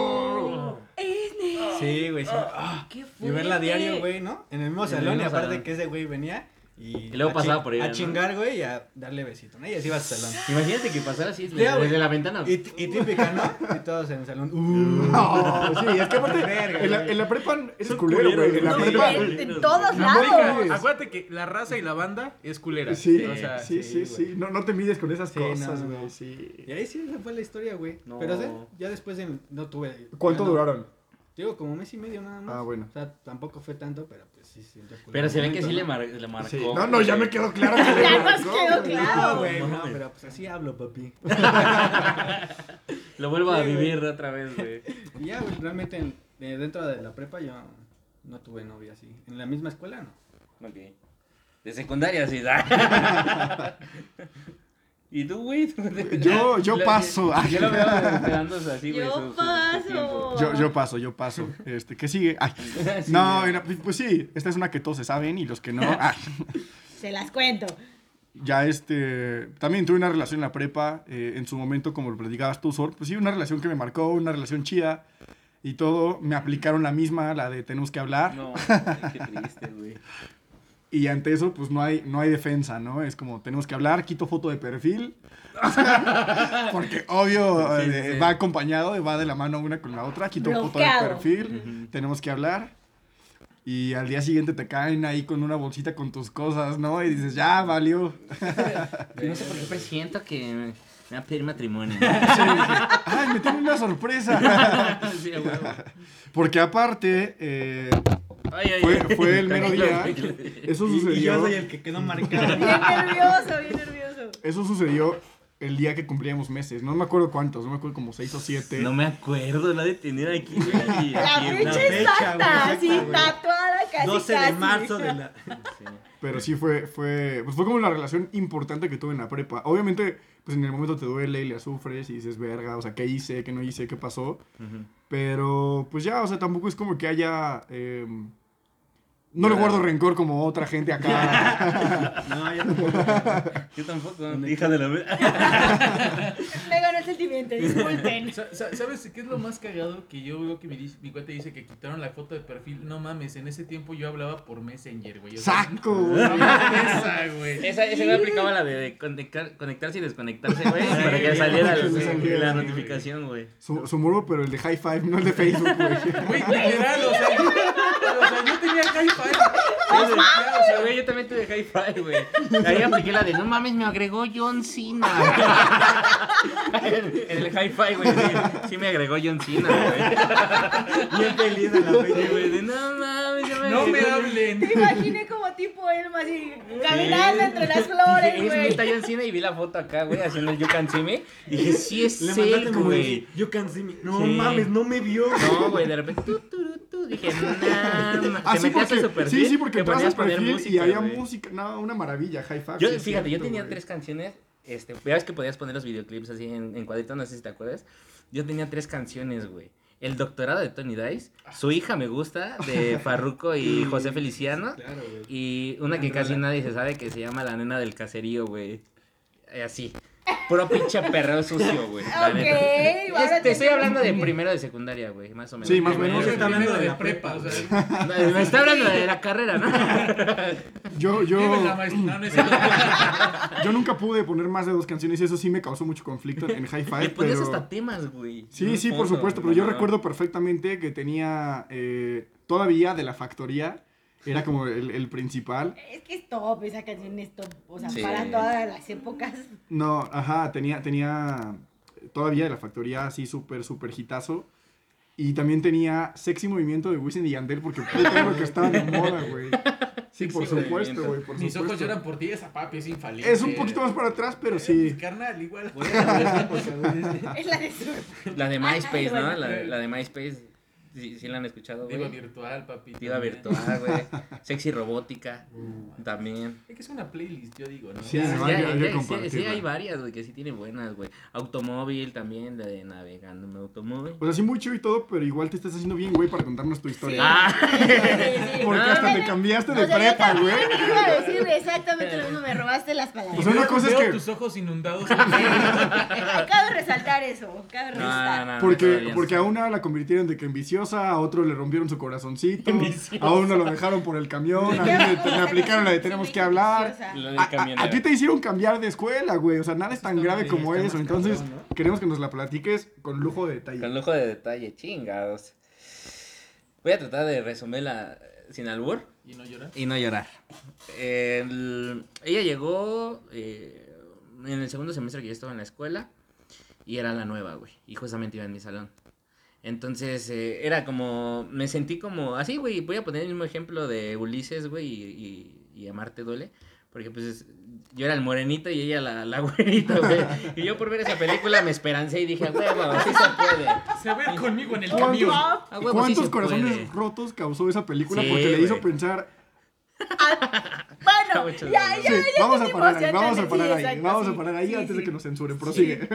Speaker 1: Sí, güey, sí. Ah,
Speaker 4: Qué
Speaker 1: y verla diario, güey, ¿no? En el mismo salón, y aparte que ese güey venía y...
Speaker 3: luego
Speaker 1: a
Speaker 3: pasaba por ella,
Speaker 1: A
Speaker 3: ¿no?
Speaker 1: chingar, güey, y a darle besito, ¿no? Y así iba al salón.
Speaker 3: Imagínate que pasara así
Speaker 1: Ya, güey.
Speaker 3: desde la ventana.
Speaker 1: Y, y típica, ¿no? Y todos en el salón. Uh,
Speaker 5: No, sí, es que aparte,
Speaker 1: Verga,
Speaker 5: en la, en la prepa es culero, güey. En la
Speaker 3: ¿no?
Speaker 5: Prepa.
Speaker 3: Sí,
Speaker 4: en, en todos lados.
Speaker 6: acuérdate que la raza y la banda es culera.
Speaker 5: Sí,
Speaker 6: O sea,
Speaker 5: sí, sí,
Speaker 1: sí,
Speaker 5: sí. No, no te mides con esas
Speaker 1: Sí,
Speaker 5: cosas, güey.
Speaker 1: no.
Speaker 5: Sí.
Speaker 1: Y ahí sí, esa fue la historia, güey.
Speaker 3: No.
Speaker 1: Pero sí, ya después de, no tuve...
Speaker 5: ¿Cuánto duraron?
Speaker 1: Digo, como mes y medio nada más.
Speaker 5: Ah, bueno.
Speaker 1: O sea, tampoco fue tanto, pero sí, sí.
Speaker 3: Pero se ve que sí le,
Speaker 1: ¿no?
Speaker 3: mar- le marcó.
Speaker 5: Sí. No, no, ya me quedó claro que le
Speaker 4: Ya nos quedó claro.
Speaker 1: No, güey,
Speaker 3: No
Speaker 1: pero pues así hablo, papi.
Speaker 3: Lo vuelvo a vivir otra vez, güey.
Speaker 1: Y ya, güey, realmente en- eh, dentro de la prepa yo no tuve novia así. En la misma escuela, no.
Speaker 3: Ok. De secundaria, sí. ¿Y tú, güey?
Speaker 5: Yo- yo
Speaker 3: Lo-
Speaker 5: paso.
Speaker 3: Yo lo veo esperándose así, güey.
Speaker 4: Yo
Speaker 3: su- su- su
Speaker 4: paso.
Speaker 5: Yo, yo paso, yo paso. Este, ¿qué sigue? Ay.
Speaker 3: Sí,
Speaker 5: No, era- pues sí, esta es una que todos se saben y los que no. ah,
Speaker 4: Se las cuento.
Speaker 5: ya este. También tuve una relación en la prepa, eh, en su momento, como lo platicabas tú, Sor. Pues sí, una relación que me marcó, una relación chida y todo. Me aplicaron la misma, la de tenemos que hablar.
Speaker 3: No, ay, qué triste, güey.
Speaker 5: Y ante eso, pues no hay, no hay defensa, ¿no? Es como, tenemos que hablar, quito foto de perfil. Porque obvio,
Speaker 3: Sí,
Speaker 5: eh,
Speaker 3: sí.
Speaker 5: va acompañado, va de la mano una con la otra, quito foto de
Speaker 4: Bloqueado.
Speaker 5: perfil, tenemos que hablar. Y al día siguiente te caen ahí con una bolsita con tus cosas, ¿no? Y dices, ya, valió.
Speaker 3: No sé por qué presiento que me, va a pedir matrimonio.
Speaker 5: Ay, me tiene una sorpresa. Porque aparte, eh,
Speaker 3: Ay, ay,
Speaker 5: fue,
Speaker 3: ay.
Speaker 5: fue el mero día. Eso
Speaker 1: Y, y yo
Speaker 5: sucedió.
Speaker 1: soy el que quedó marcado.
Speaker 4: Bien nervioso, bien nervioso.
Speaker 5: Eso sucedió el día que cumplíamos meses. No me acuerdo cuántos, no me acuerdo como seis o siete.
Speaker 3: No me acuerdo, la de tener aquí, güey.
Speaker 4: La fecha exacta, así tatuada casi
Speaker 1: 12 de
Speaker 4: casi.
Speaker 1: marzo de la...
Speaker 3: Sí.
Speaker 5: Pero sí fue, fue, pues fue como la relación importante que tuve en la prepa. Obviamente, pues en el momento te duele y le sufres y dices, verga, o sea, ¿qué hice? ¿Qué no hice? ¿Qué pasó? Pero, pues ya, o sea, tampoco es como que haya... eh, No le guardo rencor como otra gente acá.
Speaker 1: No, yo tampoco.
Speaker 3: Yo tampoco, hija de la...
Speaker 4: Me ganó el sentimiento, disculpen.
Speaker 6: Sa- sa- ¿Sabes qué es lo más cagado? Que yo veo que mi, mi cuate dice que quitaron la foto de perfil. No mames, en ese tiempo yo hablaba por Messenger, güey.
Speaker 5: ¡Saco!
Speaker 6: no mames, esa, güey.
Speaker 3: Esa, ese güey aplicaba la de, de conectar- conectarse y desconectarse, güey, para que saliera la, notificación, güey.
Speaker 5: Su, su morbo, pero el de High Five, no el de Facebook, güey.
Speaker 6: Güey, literal, o sea, yo, o sea, yo tenía hi-fi.
Speaker 3: O sea, güey, yo también tuve hi-fi, güey. Ahí apliqué la de, no mames, me agregó John Cena. en, en el hi-fi, güey, sí, sí me agregó John Cena, güey.
Speaker 1: Bien feliz de la fecha,
Speaker 3: güey, de, no mames,
Speaker 6: No me
Speaker 3: agregó".
Speaker 6: hablen.
Speaker 4: Te imaginé como tipo Elma así, caminando entre las flores,
Speaker 3: es
Speaker 4: güey.
Speaker 3: neta John Cena y vi la foto acá, güey, haciendo el You Can See Me. Dije, sí es
Speaker 1: Le mandaste
Speaker 3: él,
Speaker 1: como
Speaker 3: güey.
Speaker 1: you can see me. No
Speaker 3: Sí.
Speaker 1: mames, no me vio.
Speaker 3: No, güey, de repente, tú, tú, tú, tú, dije, nah,
Speaker 5: Ah,
Speaker 3: te
Speaker 5: sí,
Speaker 3: metías a
Speaker 5: porque, sí, sí, porque entras
Speaker 3: a poner
Speaker 5: perfil y
Speaker 3: música,
Speaker 5: había música. No, una maravilla, High Five.
Speaker 3: Yo,
Speaker 5: sí es
Speaker 3: fíjate, yo tenía tres canciones. Este, ya ves que podías poner los videoclips así en, en cuadritos, no sé si te acuerdas. Yo tenía tres canciones, güey. El doctorado de Tony Dice, Su hija me gusta, de Farruko y José Feliciano.
Speaker 1: Claro.
Speaker 3: Y una que casi nadie se sabe que se llama La Nena del Caserío, güey. Eh, Así. Puro pinche perreo sucio, güey. la
Speaker 4: Ok,
Speaker 3: neta.
Speaker 4: ahora
Speaker 3: Es- te estoy hablando de primero de secundaria, güey, más o menos.
Speaker 5: Sí, más o menos.
Speaker 1: está hablando de la
Speaker 6: prepa, o sea.
Speaker 3: Me está hablando de la carrera, ¿no?
Speaker 5: Yo,
Speaker 6: la
Speaker 5: yo,
Speaker 6: maestra, no, no es cierto.
Speaker 5: yo nunca pude poner más de dos canciones y eso sí me causó mucho conflicto en High
Speaker 3: Le
Speaker 5: Pero...
Speaker 3: hasta temas, güey.
Speaker 5: Sí, sí, por supuesto, pero yo recuerdo perfectamente que tenía eh, todavía de la factoría, era como el, el principal.
Speaker 4: Es que es top, esa canción es top. O sea,
Speaker 3: Sí.
Speaker 4: para todas las épocas.
Speaker 5: No, ajá, tenía, tenía todavía de la factoría así súper, súper hitazo. Y también tenía Sexy Movimiento de Wisin y Yandel porque puta lo que estaba de moda, güey. Sí, por supuesto, güey, por
Speaker 6: Mis ojos
Speaker 5: supuesto.
Speaker 6: lloran por ti, esa papi es infalible.
Speaker 5: Es un poquito más para atrás, pero sí.
Speaker 6: Carnal, igual.
Speaker 4: Es la de.
Speaker 3: La de MySpace, ¿no? La, la de MySpace. Sí, sí la han escuchado,
Speaker 6: Diva
Speaker 3: güey.
Speaker 6: virtual, papi.
Speaker 3: Diva
Speaker 6: también.
Speaker 3: virtual, güey. Sexy robótica.
Speaker 5: Uh.
Speaker 3: También.
Speaker 6: Es que es una playlist, yo digo, ¿no?
Speaker 5: Sí,
Speaker 3: Ya, sí, sí, hay varias, güey, que sí tienen buenas, güey. Automóvil también, la de navegando en automóvil.
Speaker 5: O sea, sí muy chido y todo, pero igual te estás haciendo bien, güey, para contarnos tu historia.
Speaker 3: Ah,
Speaker 5: Porque hasta te cambiaste de prepa, güey.
Speaker 4: Iba a decir exactamente lo mismo, me robaste las palabras.
Speaker 5: Sea, una cosa es que-
Speaker 6: tus ojos inundados.
Speaker 4: Cabe resaltar eso, cabe resaltar.
Speaker 3: no, no,
Speaker 5: Porque, porque a una la convirtieron de que ambiciosa, a otro le rompieron su corazoncito, a uno lo dejaron por el camión, a mí me, me aplicaron la de tenemos que hablar. A, a-
Speaker 3: camionero.
Speaker 5: a ti te hicieron cambiar de escuela, güey. O sea, nada es tan grave como eso. Entonces, queremos que nos la platiques con lujo de detalle.
Speaker 3: Con lujo de detalle, chingados. Voy a tratar de resumirla sin albur.
Speaker 6: ¿Y no llora?
Speaker 3: Y no llorar. El- ella llegó eh, en el segundo semestre que yo estaba en la escuela y era la nueva, güey. Y justamente iba en mi salón. Entonces eh, era como, me sentí como, así, güey, voy a poner el mismo ejemplo de Ulises, güey, y, y, y Amarte Duele. Porque pues es- yo era el morenito y ella la, la güerita, güey. Y yo por ver esa película me esperancé y dije, huevo, sí se puede.
Speaker 6: Se ve conmigo en el
Speaker 5: ¿Cuántos,
Speaker 6: camión.
Speaker 3: A huevo,
Speaker 5: cuántos corazones
Speaker 3: puede.
Speaker 5: rotos causó esa película?
Speaker 3: Sí,
Speaker 5: Porque le hizo pensar,
Speaker 4: Bueno,
Speaker 3: Muchos
Speaker 4: ya,
Speaker 3: de
Speaker 4: ya,
Speaker 5: sí,
Speaker 4: ya.
Speaker 5: vamos a parar ahí,
Speaker 4: ya
Speaker 5: vamos a parar
Speaker 4: sí,
Speaker 5: ahí,
Speaker 4: exacto,
Speaker 5: vamos a parar ahí
Speaker 4: sí,
Speaker 5: antes de que nos censuren. Prosigue.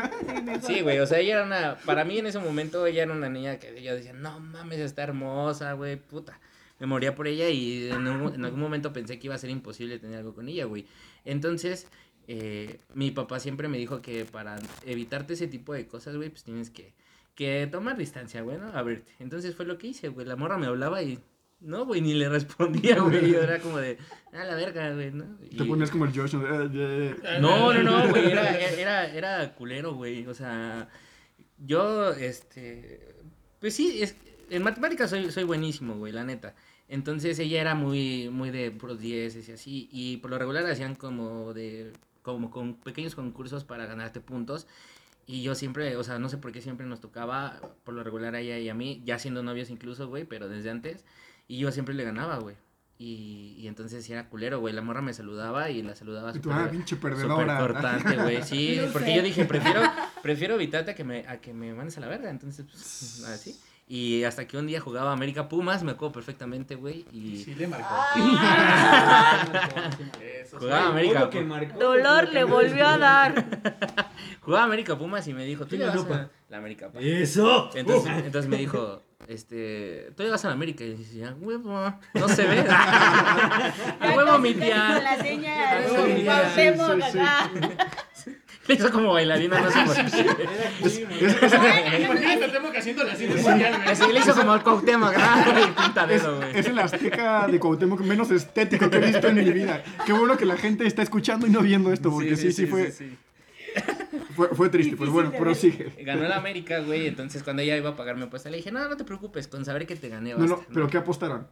Speaker 4: Sí,
Speaker 3: güey, o sea, ella era una, para mí en ese momento ella era una niña que yo decía, no mames, está hermosa, güey, puta. Me moría por ella y en, un- en algún momento pensé que iba a ser imposible tener algo con ella, güey. Entonces, eh, mi papá siempre me dijo que para evitarte ese tipo de cosas, güey, pues tienes que, que tomar distancia, güey, ¿no? Abrirte. Entonces fue lo que hice, güey. La morra me hablaba y, no, güey, ni le respondía, güey. Yo era como de, a la verga, güey, ¿no?
Speaker 5: Te ponías como el Josh. ¿no? Eh, eh.
Speaker 3: no, no, no, güey, era, era, era culero, güey, o sea, yo, este, pues sí, es, en matemáticas soy, soy buenísimo, güey, la neta, entonces ella era muy, muy de puros dieces y así, y por lo regular hacían como de, como con pequeños concursos para ganarte puntos, y yo siempre, o sea, no sé por qué siempre nos tocaba, por lo regular a ella y a mí, ya siendo novios incluso, güey, pero desde antes, y yo siempre le ganaba, güey. Y, y entonces sí era culero, güey. La morra me saludaba y la saludaba súper-
Speaker 5: ah, pinche
Speaker 3: Súper
Speaker 5: perdedora.
Speaker 3: cortante, güey. Sí, porque
Speaker 4: sé.
Speaker 3: yo dije, prefiero, prefiero evitarte a que me, a que me mandes a la verga. Entonces, pues, así. Y hasta que un día jugaba América Pumas, me acuerdo perfectamente, güey. Y
Speaker 6: Sí, le marcó. Eso,
Speaker 3: jugaba. América Pumas.
Speaker 4: Dolor
Speaker 1: lo
Speaker 4: le volvió a dar.
Speaker 3: Jugaba América Pumas y me dijo, tú le
Speaker 1: la
Speaker 3: vas
Speaker 1: lupa.
Speaker 3: a la América Pumas.
Speaker 1: Eso.
Speaker 3: Entonces, entonces me dijo, este, tú le vas a la América. Y decía, huevo, no se ve. Huevo, mi
Speaker 4: Con la seña
Speaker 3: huevo, mi tía. Le hizo como bailarina, no sé por qué.
Speaker 6: Imagínate, que haciéndole así de mundial, güey.
Speaker 3: Así le hizo como el Cuauhtémoc, güey.
Speaker 5: es el Azteca de Cuauhtémoc menos estético que he visto en mi vida. Qué bueno que la gente está escuchando y no viendo esto, porque sí, sí, fue,
Speaker 3: sí.
Speaker 5: Fue, fue triste. Pues bueno, prosigue.
Speaker 3: Ganó el América, güey. Entonces, cuando ella iba a pagar mi apuesta, le dije, no, no te preocupes, con saber que te gané.
Speaker 5: No, no,
Speaker 3: basta",
Speaker 5: pero ¿qué apostaron?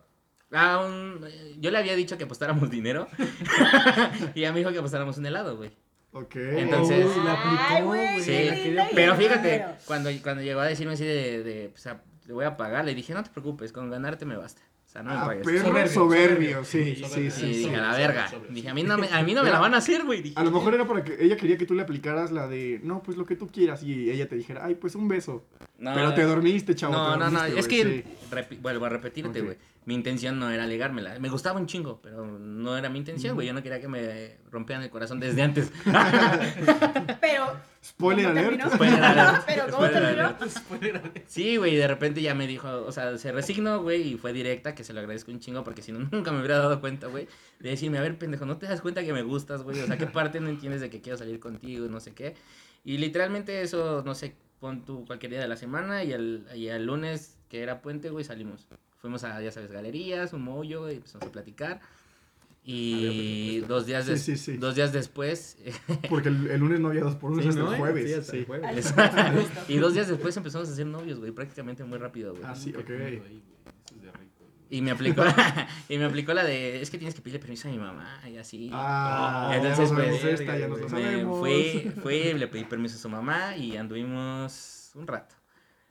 Speaker 3: Ah, un- yo le había dicho que apostáramos dinero. y ella me dijo que apostáramos un helado, güey.
Speaker 5: Ok.
Speaker 3: Entonces-
Speaker 1: Uy, la aplicó,
Speaker 4: Ay, güey.
Speaker 3: Sí, Pero fíjate, cuando, cuando llegó a decirme así de, de pues, a- le voy a pagar, le dije, no te preocupes, con ganarte me basta. O sea, no me
Speaker 5: Ah,
Speaker 3: pagues.
Speaker 5: perro
Speaker 6: Soberbio,
Speaker 5: soberbio,
Speaker 6: soberbio.
Speaker 5: sí, sí,
Speaker 6: Soberbio.
Speaker 5: sí.
Speaker 3: Y
Speaker 5: sí.
Speaker 3: dije, a la verga. Dije, a mí no me, a mí no me la van a hacer, güey. Dije,
Speaker 5: A lo mejor era para que ella quería que tú le aplicaras la de, no, pues lo que tú quieras, y ella te dijera, ay, pues un beso.
Speaker 3: no,
Speaker 5: Pero te dormiste, chavo.
Speaker 3: No, no, no, es que,
Speaker 5: sí.
Speaker 3: vuelvo a repetirte, güey. Mi intención no era legármela. Me gustaba un chingo, pero no era mi intención, güey. Yo no quería que me rompieran el corazón desde antes.
Speaker 4: Pero.
Speaker 5: Spoiler
Speaker 4: ¿cómo
Speaker 5: alert.
Speaker 4: terminó?
Speaker 3: Spoiler alert.
Speaker 4: Pero ¿cómo
Speaker 3: Spoiler alert. Sí, güey, y de repente ya me dijo, o sea, se resignó, güey, y fue directa, que se lo agradezco un chingo, porque si no, nunca me hubiera dado cuenta, güey, de decirme, a ver, pendejo, ¿no te das cuenta que me gustas, güey? O sea, ¿qué parte no entiendes de que quiero salir contigo, no sé qué? Y literalmente eso, no sé, pon tú cualquier día de la semana, y el, y el lunes, que era puente, güey, salimos. Fuimos a, ya sabes, galerías, un mollo, güey, empezamos a platicar. Y dos días,
Speaker 5: Sí, sí, sí.
Speaker 3: dos días después,
Speaker 5: Porque el, el lunes no había dos por uno, hasta
Speaker 1: ¿no?
Speaker 5: el jueves.
Speaker 1: Sí, hasta el jueves.
Speaker 3: y dos días después empezamos a ser novios, güey, prácticamente muy rápido, güey.
Speaker 5: Ah, sí, ok.
Speaker 3: Y me aplicó, y me aplicó la de, es que tienes que pedirle permiso a mi mamá y así.
Speaker 5: Ah,
Speaker 3: Entonces, pues,
Speaker 5: esta, ya nos lo
Speaker 3: me
Speaker 5: sabemos.
Speaker 3: fui, fui, le pedí permiso a su mamá y anduvimos un rato.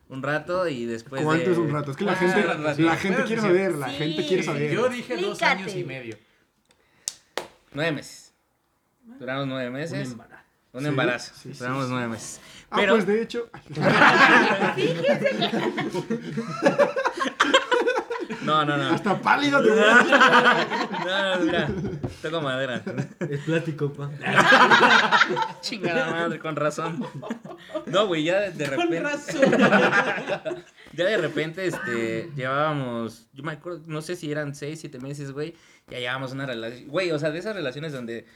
Speaker 3: Un rato y después
Speaker 5: ¿Cuánto
Speaker 3: de...
Speaker 5: es un rato? Es que la
Speaker 3: Ah,
Speaker 5: gente,
Speaker 3: un
Speaker 5: la gente quiere saber, la
Speaker 4: Sí.
Speaker 5: gente quiere saber.
Speaker 6: Yo dije dos años y medio.
Speaker 3: Nueve meses. Duramos nueve
Speaker 1: Un
Speaker 3: meses.
Speaker 1: embarazo.
Speaker 3: Un
Speaker 5: Sí,
Speaker 3: embarazo.
Speaker 5: sí, sí,
Speaker 3: Duramos
Speaker 5: sí.
Speaker 3: nueve meses.
Speaker 5: Ah,
Speaker 3: Pero,
Speaker 5: pues de hecho.
Speaker 3: no, no, no.
Speaker 5: Hasta pálido te
Speaker 3: No, no, mira, toco madera.
Speaker 1: Es plástico, pa.
Speaker 3: Chingada madre, con razón. No, güey, ya de, de repente. ya de repente, este, llevábamos, yo me acuerdo, no sé si eran seis, siete meses, güey, ya llevábamos una relación, güey, o sea, de esas relaciones donde,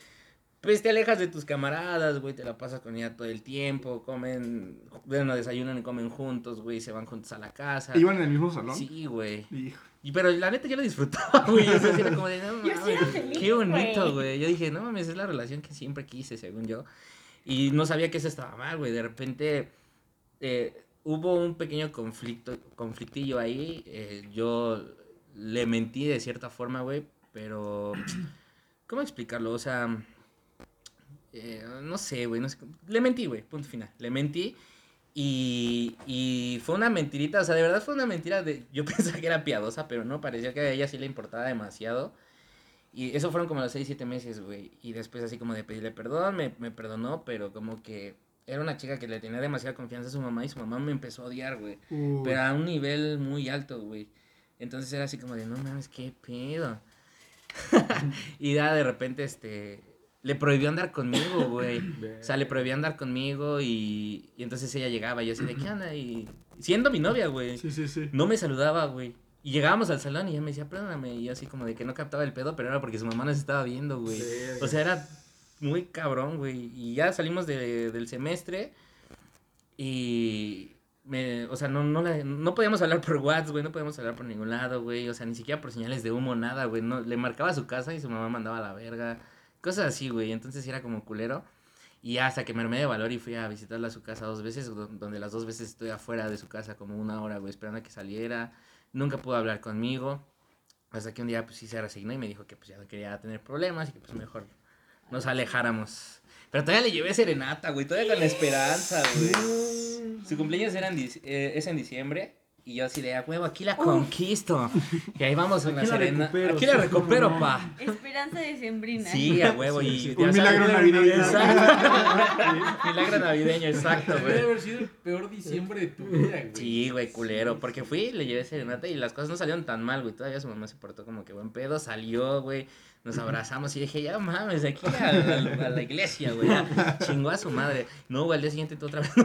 Speaker 3: pues, te alejas de tus camaradas, güey, te la pasas con ella todo el tiempo, comen, bueno, desayunan y comen juntos, güey, se van juntos a la casa.
Speaker 5: ¿Iban en el mismo salón?
Speaker 3: Sí, güey.
Speaker 5: Hijo.
Speaker 3: Y pero la neta yo lo disfrutaba, güey. O sea, sí era como de, no
Speaker 4: Yo sí era
Speaker 3: mames,
Speaker 4: feliz,
Speaker 3: qué bonito,
Speaker 4: güey.
Speaker 3: Yo dije, no mames, es la relación que siempre quise, según yo. Y no sabía que eso estaba mal, güey. De repente eh, hubo un pequeño conflicto, conflictillo ahí. eh, yo le mentí de cierta forma, güey. Pero, ¿cómo explicarlo? O sea, eh, no sé, güey. No sé cómo- Le mentí, güey. Punto final. Le mentí. Y, y fue una mentirita, o sea, de verdad fue una mentira de... Yo pensaba que era piadosa, pero no, parecía que a ella sí le importaba demasiado. Y eso fueron como los 6, 7 meses, güey. Y después así como de pedirle perdón, me, me perdonó, pero como que era una chica que le tenía demasiada confianza a su mamá y su mamá me empezó a odiar, güey. Pero a un nivel muy alto, güey. Entonces era así como de, no mames, qué pedo. y ya de repente, este, le prohibió andar conmigo, güey. O sea, le prohibió andar conmigo y, y entonces ella llegaba y yo así de, ¿qué onda? Y siendo mi novia, güey.
Speaker 5: Sí, sí, sí.
Speaker 3: No me saludaba, güey. Y llegábamos al salón y ella me decía, perdóname. Y yo así como de que no captaba el pedo, pero era porque su mamá nos estaba viendo, güey. O sea, era muy cabrón, güey. Y ya salimos de- del semestre y... Me, o sea, no, no, la- no podíamos hablar por WhatsApp, güey, no podíamos hablar por ningún lado, güey, o sea, ni siquiera por señales de humo, nada, güey, no, le marcaba a su casa y su mamá mandaba a la verga, cosas así, güey, entonces era como culero, y hasta que me armé de valor y fui a visitarla a su casa dos veces, do- donde las dos veces estoy afuera de su casa como una hora, güey, esperando a que saliera, nunca pudo hablar conmigo, hasta que un día, pues sí se resignó y me dijo que pues ya no quería tener problemas y que pues mejor nos alejáramos. Pero todavía le llevé serenata, güey, todavía con la esperanza, güey. Su cumpleaños era en eh, es en diciembre Y yo así de, a huevo, aquí la conquisto. Y ahí vamos a una
Speaker 1: Aquí la
Speaker 3: serena.
Speaker 1: recupero,
Speaker 3: Aquí la recupero,
Speaker 1: no.
Speaker 3: pa.
Speaker 4: Esperanza decembrina.
Speaker 3: Sí, a huevo. y
Speaker 5: sí. Un
Speaker 3: sabes-
Speaker 5: milagro navideño.
Speaker 3: Exacto. milagro navideño, exacto,
Speaker 6: Debe
Speaker 3: güey.
Speaker 6: haber sido el peor diciembre de tu vida, güey.
Speaker 3: Sí, güey, culero. Porque fui, le llevé serenata y las cosas no salieron tan mal, güey. Todavía su mamá se portó como que buen pedo. Salió, güey. Nos abrazamos y dije, ya mames, aquí a, a- a la iglesia, güey. Chingó a su madre. No, güey, al día siguiente tú otra vez.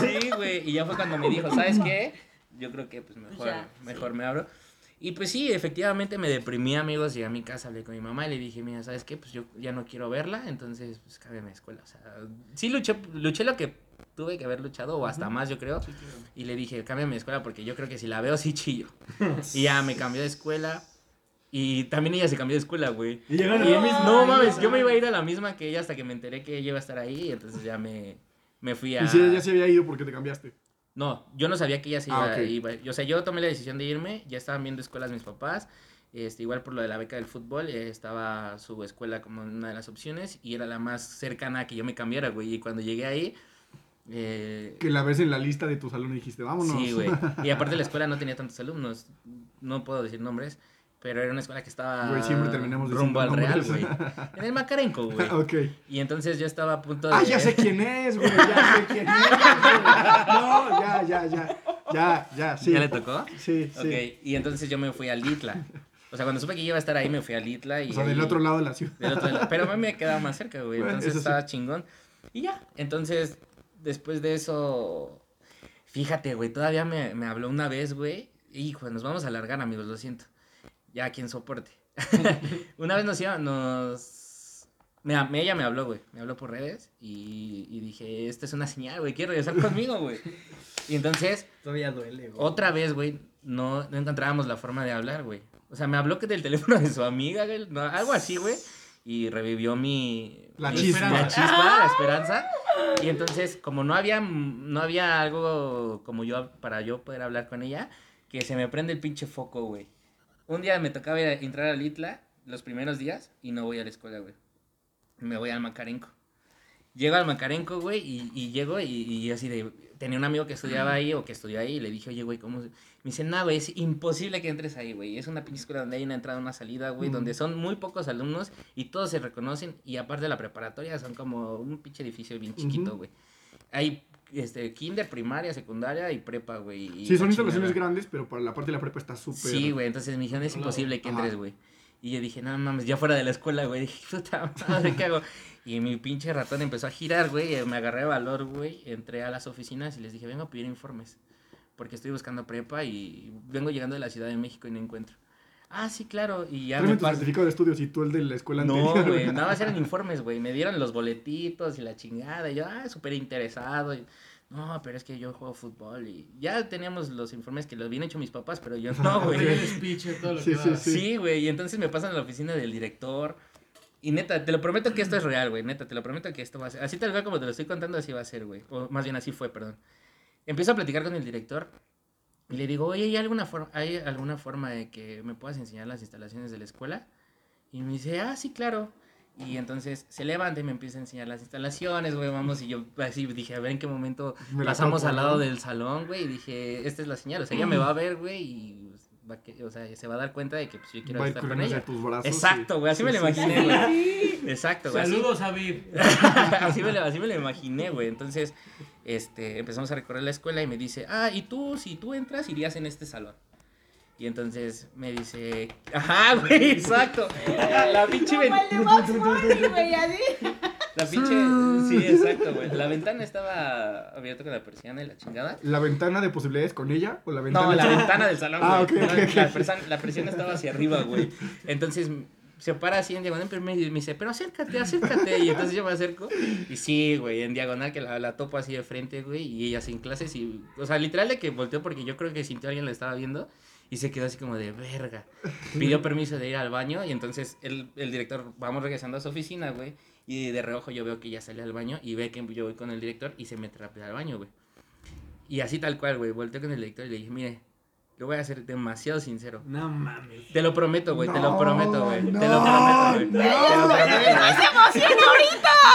Speaker 3: Sí, güey. Y ya fue cuando me dijo, ¿sabes qué? Yo creo que pues mejor,
Speaker 4: Ya,
Speaker 3: mejor me abro. Y pues sí, efectivamente me deprimí, amigos. Llegué a mi casa, hablé con mi mamá y le dije, mira, ¿sabes qué? Pues yo ya no quiero verla, entonces pues cámbiame de escuela. O sea, sí luché, luché lo que tuve que haber luchado, o hasta más, yo creo. Y le dije, cámbiame de escuela porque yo creo que si la veo, sí chillo. y ya me cambió de escuela. Y también ella se cambió de escuela, güey.
Speaker 1: Y llegaron
Speaker 3: Y
Speaker 1: a misma.
Speaker 3: no mames, yo me iba a ir a la misma que ella hasta que me enteré que ella iba a estar ahí. Entonces ya me, me fui a.
Speaker 5: Y si ya se había ido porque te cambiaste.
Speaker 3: No, yo no sabía que ella se
Speaker 5: Ah,
Speaker 3: iba,
Speaker 5: ok.
Speaker 3: iba- O sea, yo tomé la decisión de irme. Ya estaban viendo escuelas mis papás. Este, igual por lo de la beca del fútbol, eh, estaba su escuela como una de las opciones y era la más cercana a que yo me cambiara, güey. Y cuando llegué ahí, eh,
Speaker 5: Que la ves en la lista de tu salón y dijiste, vámonos.
Speaker 3: Sí, güey. Y aparte la escuela no tenía tantos alumnos. No puedo decir nombres, pero era una escuela que estaba
Speaker 5: Güey, siempre terminamos
Speaker 3: rumbo al Real, güey. En el Macarenco, güey.
Speaker 5: ok.
Speaker 3: Y entonces yo estaba a punto de...
Speaker 5: Ah, ya sé quién es, güey. Ya sé quién es. güey. No, ya, ya, ya. Ya, ya, sí.
Speaker 3: ¿Ya le tocó?
Speaker 5: Sí, sí.
Speaker 3: Ok, y entonces yo me fui a Litla. O sea, cuando supe que iba a estar ahí, me fui a Litla y...
Speaker 5: O sea, del
Speaker 3: ahí-
Speaker 5: otro lado de la ciudad.
Speaker 3: del otro lado. Pero a mí me quedaba más cerca, güey.
Speaker 5: Bueno,
Speaker 3: Entonces
Speaker 5: sí.
Speaker 3: estaba chingón. Y ya. Entonces, después de eso. Fíjate, güey. Todavía me, me habló una vez, güey. Hijo, nos vamos a alargar, amigos, lo siento. Ya, quien soporte. una vez nos iba, nos. Me, ella me habló, güey. Me habló por redes. Y, y dije, esta es una señal, güey. Quiere regresar conmigo, güey. Y entonces,
Speaker 1: Todavía duele, güey.
Speaker 3: otra vez, güey, no, no encontrábamos la forma de hablar, güey. O sea, me habló que del teléfono de su amiga, güey, no, algo así, güey. Y revivió mi...
Speaker 5: La
Speaker 3: mi-
Speaker 5: chispa.
Speaker 3: La chispa, la esperanza. Y entonces, como no había, no había algo como yo para yo poder hablar con ella, que se me prende el pinche foco, güey. Un día me tocaba ir a- entrar al Itla, los primeros días, y no voy a la escuela, güey. Me voy al Macarenco. Llego al Macarenco, güey, y, y llego y, y así de... Tenía un amigo que estudiaba ahí o que estudió ahí y le dije, oye, güey, ¿cómo...? se-?" Me dice, no, güey, es imposible que entres ahí, güey. Es una pinche escuela donde hay una entrada, una salida, güey,
Speaker 5: Mm.
Speaker 3: donde son muy pocos alumnos y todos se reconocen. Y aparte de la preparatoria, son como un pinche edificio bien chiquito, güey. Hay este, kinder, primaria, secundaria y prepa, güey. y
Speaker 5: Sí, son
Speaker 3: la
Speaker 5: instalaciones grandes, pero para la parte de la prepa está súper.
Speaker 3: Sí, güey, entonces me dijeron, es imposible que
Speaker 5: Ajá.
Speaker 3: entres, güey. Y yo dije, no mames, ya fuera de la escuela, güey. Dije, puta madre, ¿qué hago? Y mi pinche ratón empezó a girar, güey. y Me agarré de valor, güey. Entré a las oficinas y les dije, vengo a pedir informes. Porque estoy buscando prepa y vengo llegando de la Ciudad de México y no encuentro. Ah, sí, claro. Y ya
Speaker 5: Tráeme
Speaker 3: me
Speaker 5: tu certificado de estudios y tú el de la escuela
Speaker 3: No,
Speaker 5: anterior.
Speaker 3: güey, nada más eran informes, güey. Me dieron los boletitos y la chingada. Y yo, ah, súper interesado. y, no, pero es que yo juego fútbol. Y ya teníamos los informes que los habían hecho mis papás, pero yo no, güey.
Speaker 6: Oye, el speech, todo lo
Speaker 5: Sí, sí, sí.
Speaker 3: Sí, güey, y entonces me pasan a la oficina del director. Y neta, te lo prometo que esto es real, güey. Neta, te lo prometo que esto va a ser. Así tal cual como te lo estoy contando, así va a ser, güey. O más bien así fue, perdón. Empiezo a platicar con el director y le digo, oye, ¿hay alguna, forma, ¿hay alguna forma de que me puedas enseñar las instalaciones de la escuela? Y me dice, ah, sí, claro. Y entonces se levanta y me empieza a enseñar las instalaciones, güey, vamos. Y yo así dije, a ver en qué momento
Speaker 5: Me
Speaker 3: pasamos al lado del salón, güey. Y dije, esta es la señal. O sea, ella me va a ver, güey, y va a que- o sea, se va a dar cuenta de que pues, yo quiero
Speaker 5: Va
Speaker 3: estar con ella.
Speaker 5: tus brazos.
Speaker 3: Exacto, güey, así
Speaker 5: Sí,
Speaker 3: me lo
Speaker 5: sí,
Speaker 3: imaginé,
Speaker 5: sí.
Speaker 3: güey. Exacto, güey. así-
Speaker 6: Saludos, Aviv.
Speaker 3: así, me lo, así me lo imaginé, güey. Entonces, este, empezamos a recorrer la escuela y me dice, ah, y tú, si tú entras, irías en este salón. Y entonces me dice, ajá, güey, exacto. La, pinche
Speaker 4: Como
Speaker 3: ven-
Speaker 4: el de Bugs Bunny, güey, así.
Speaker 3: La pinche, sí, exacto, güey. La ventana estaba abierta con la persiana y la chingada.
Speaker 5: ¿La ventana de posibilidades con ella o la ventana?
Speaker 3: No, la ventana del salón,
Speaker 5: Ah,
Speaker 3: güey. persiana, la persiana estaba hacia arriba, güey. Entonces se para así en diagonal, pero me, me dice, pero acércate, acércate. Y entonces yo me acerco. Y sí, güey, en diagonal que la, la topo así de frente, güey. Y ella sin clases y, o sea, literal de que volteó porque yo creo que sintió alguien la estaba viendo. Y se quedó así como de verga. Pidió permiso de ir al baño. Y entonces el, el director, vamos regresando a su oficina, güey. Y de reojo yo veo que ya sale al baño. Y ve que yo voy con el director y se mete rápido al baño, güey. Y así tal cual, güey. Volteé con el director y le dije, mire, lo voy a hacer demasiado sincero.
Speaker 1: No mames.
Speaker 3: Te lo prometo, güey, te lo
Speaker 5: No,
Speaker 3: prometo, güey.
Speaker 5: no,
Speaker 3: te lo prometo, güey.
Speaker 5: no.
Speaker 3: Te lo prometo,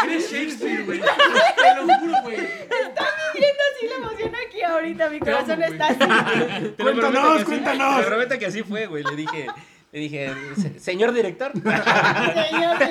Speaker 3: güey.
Speaker 6: Eres Shakespeare, güey. Te lo juro, güey.
Speaker 4: ahorita mi
Speaker 6: Te amo,
Speaker 4: corazón
Speaker 6: güey.
Speaker 4: está así.
Speaker 3: Te
Speaker 5: Cuéntanos,
Speaker 3: prometo que sí,
Speaker 5: cuéntanos.
Speaker 3: Te prometo que así fue, güey. Le dije, le dije, "Se- señor director.
Speaker 4: Señor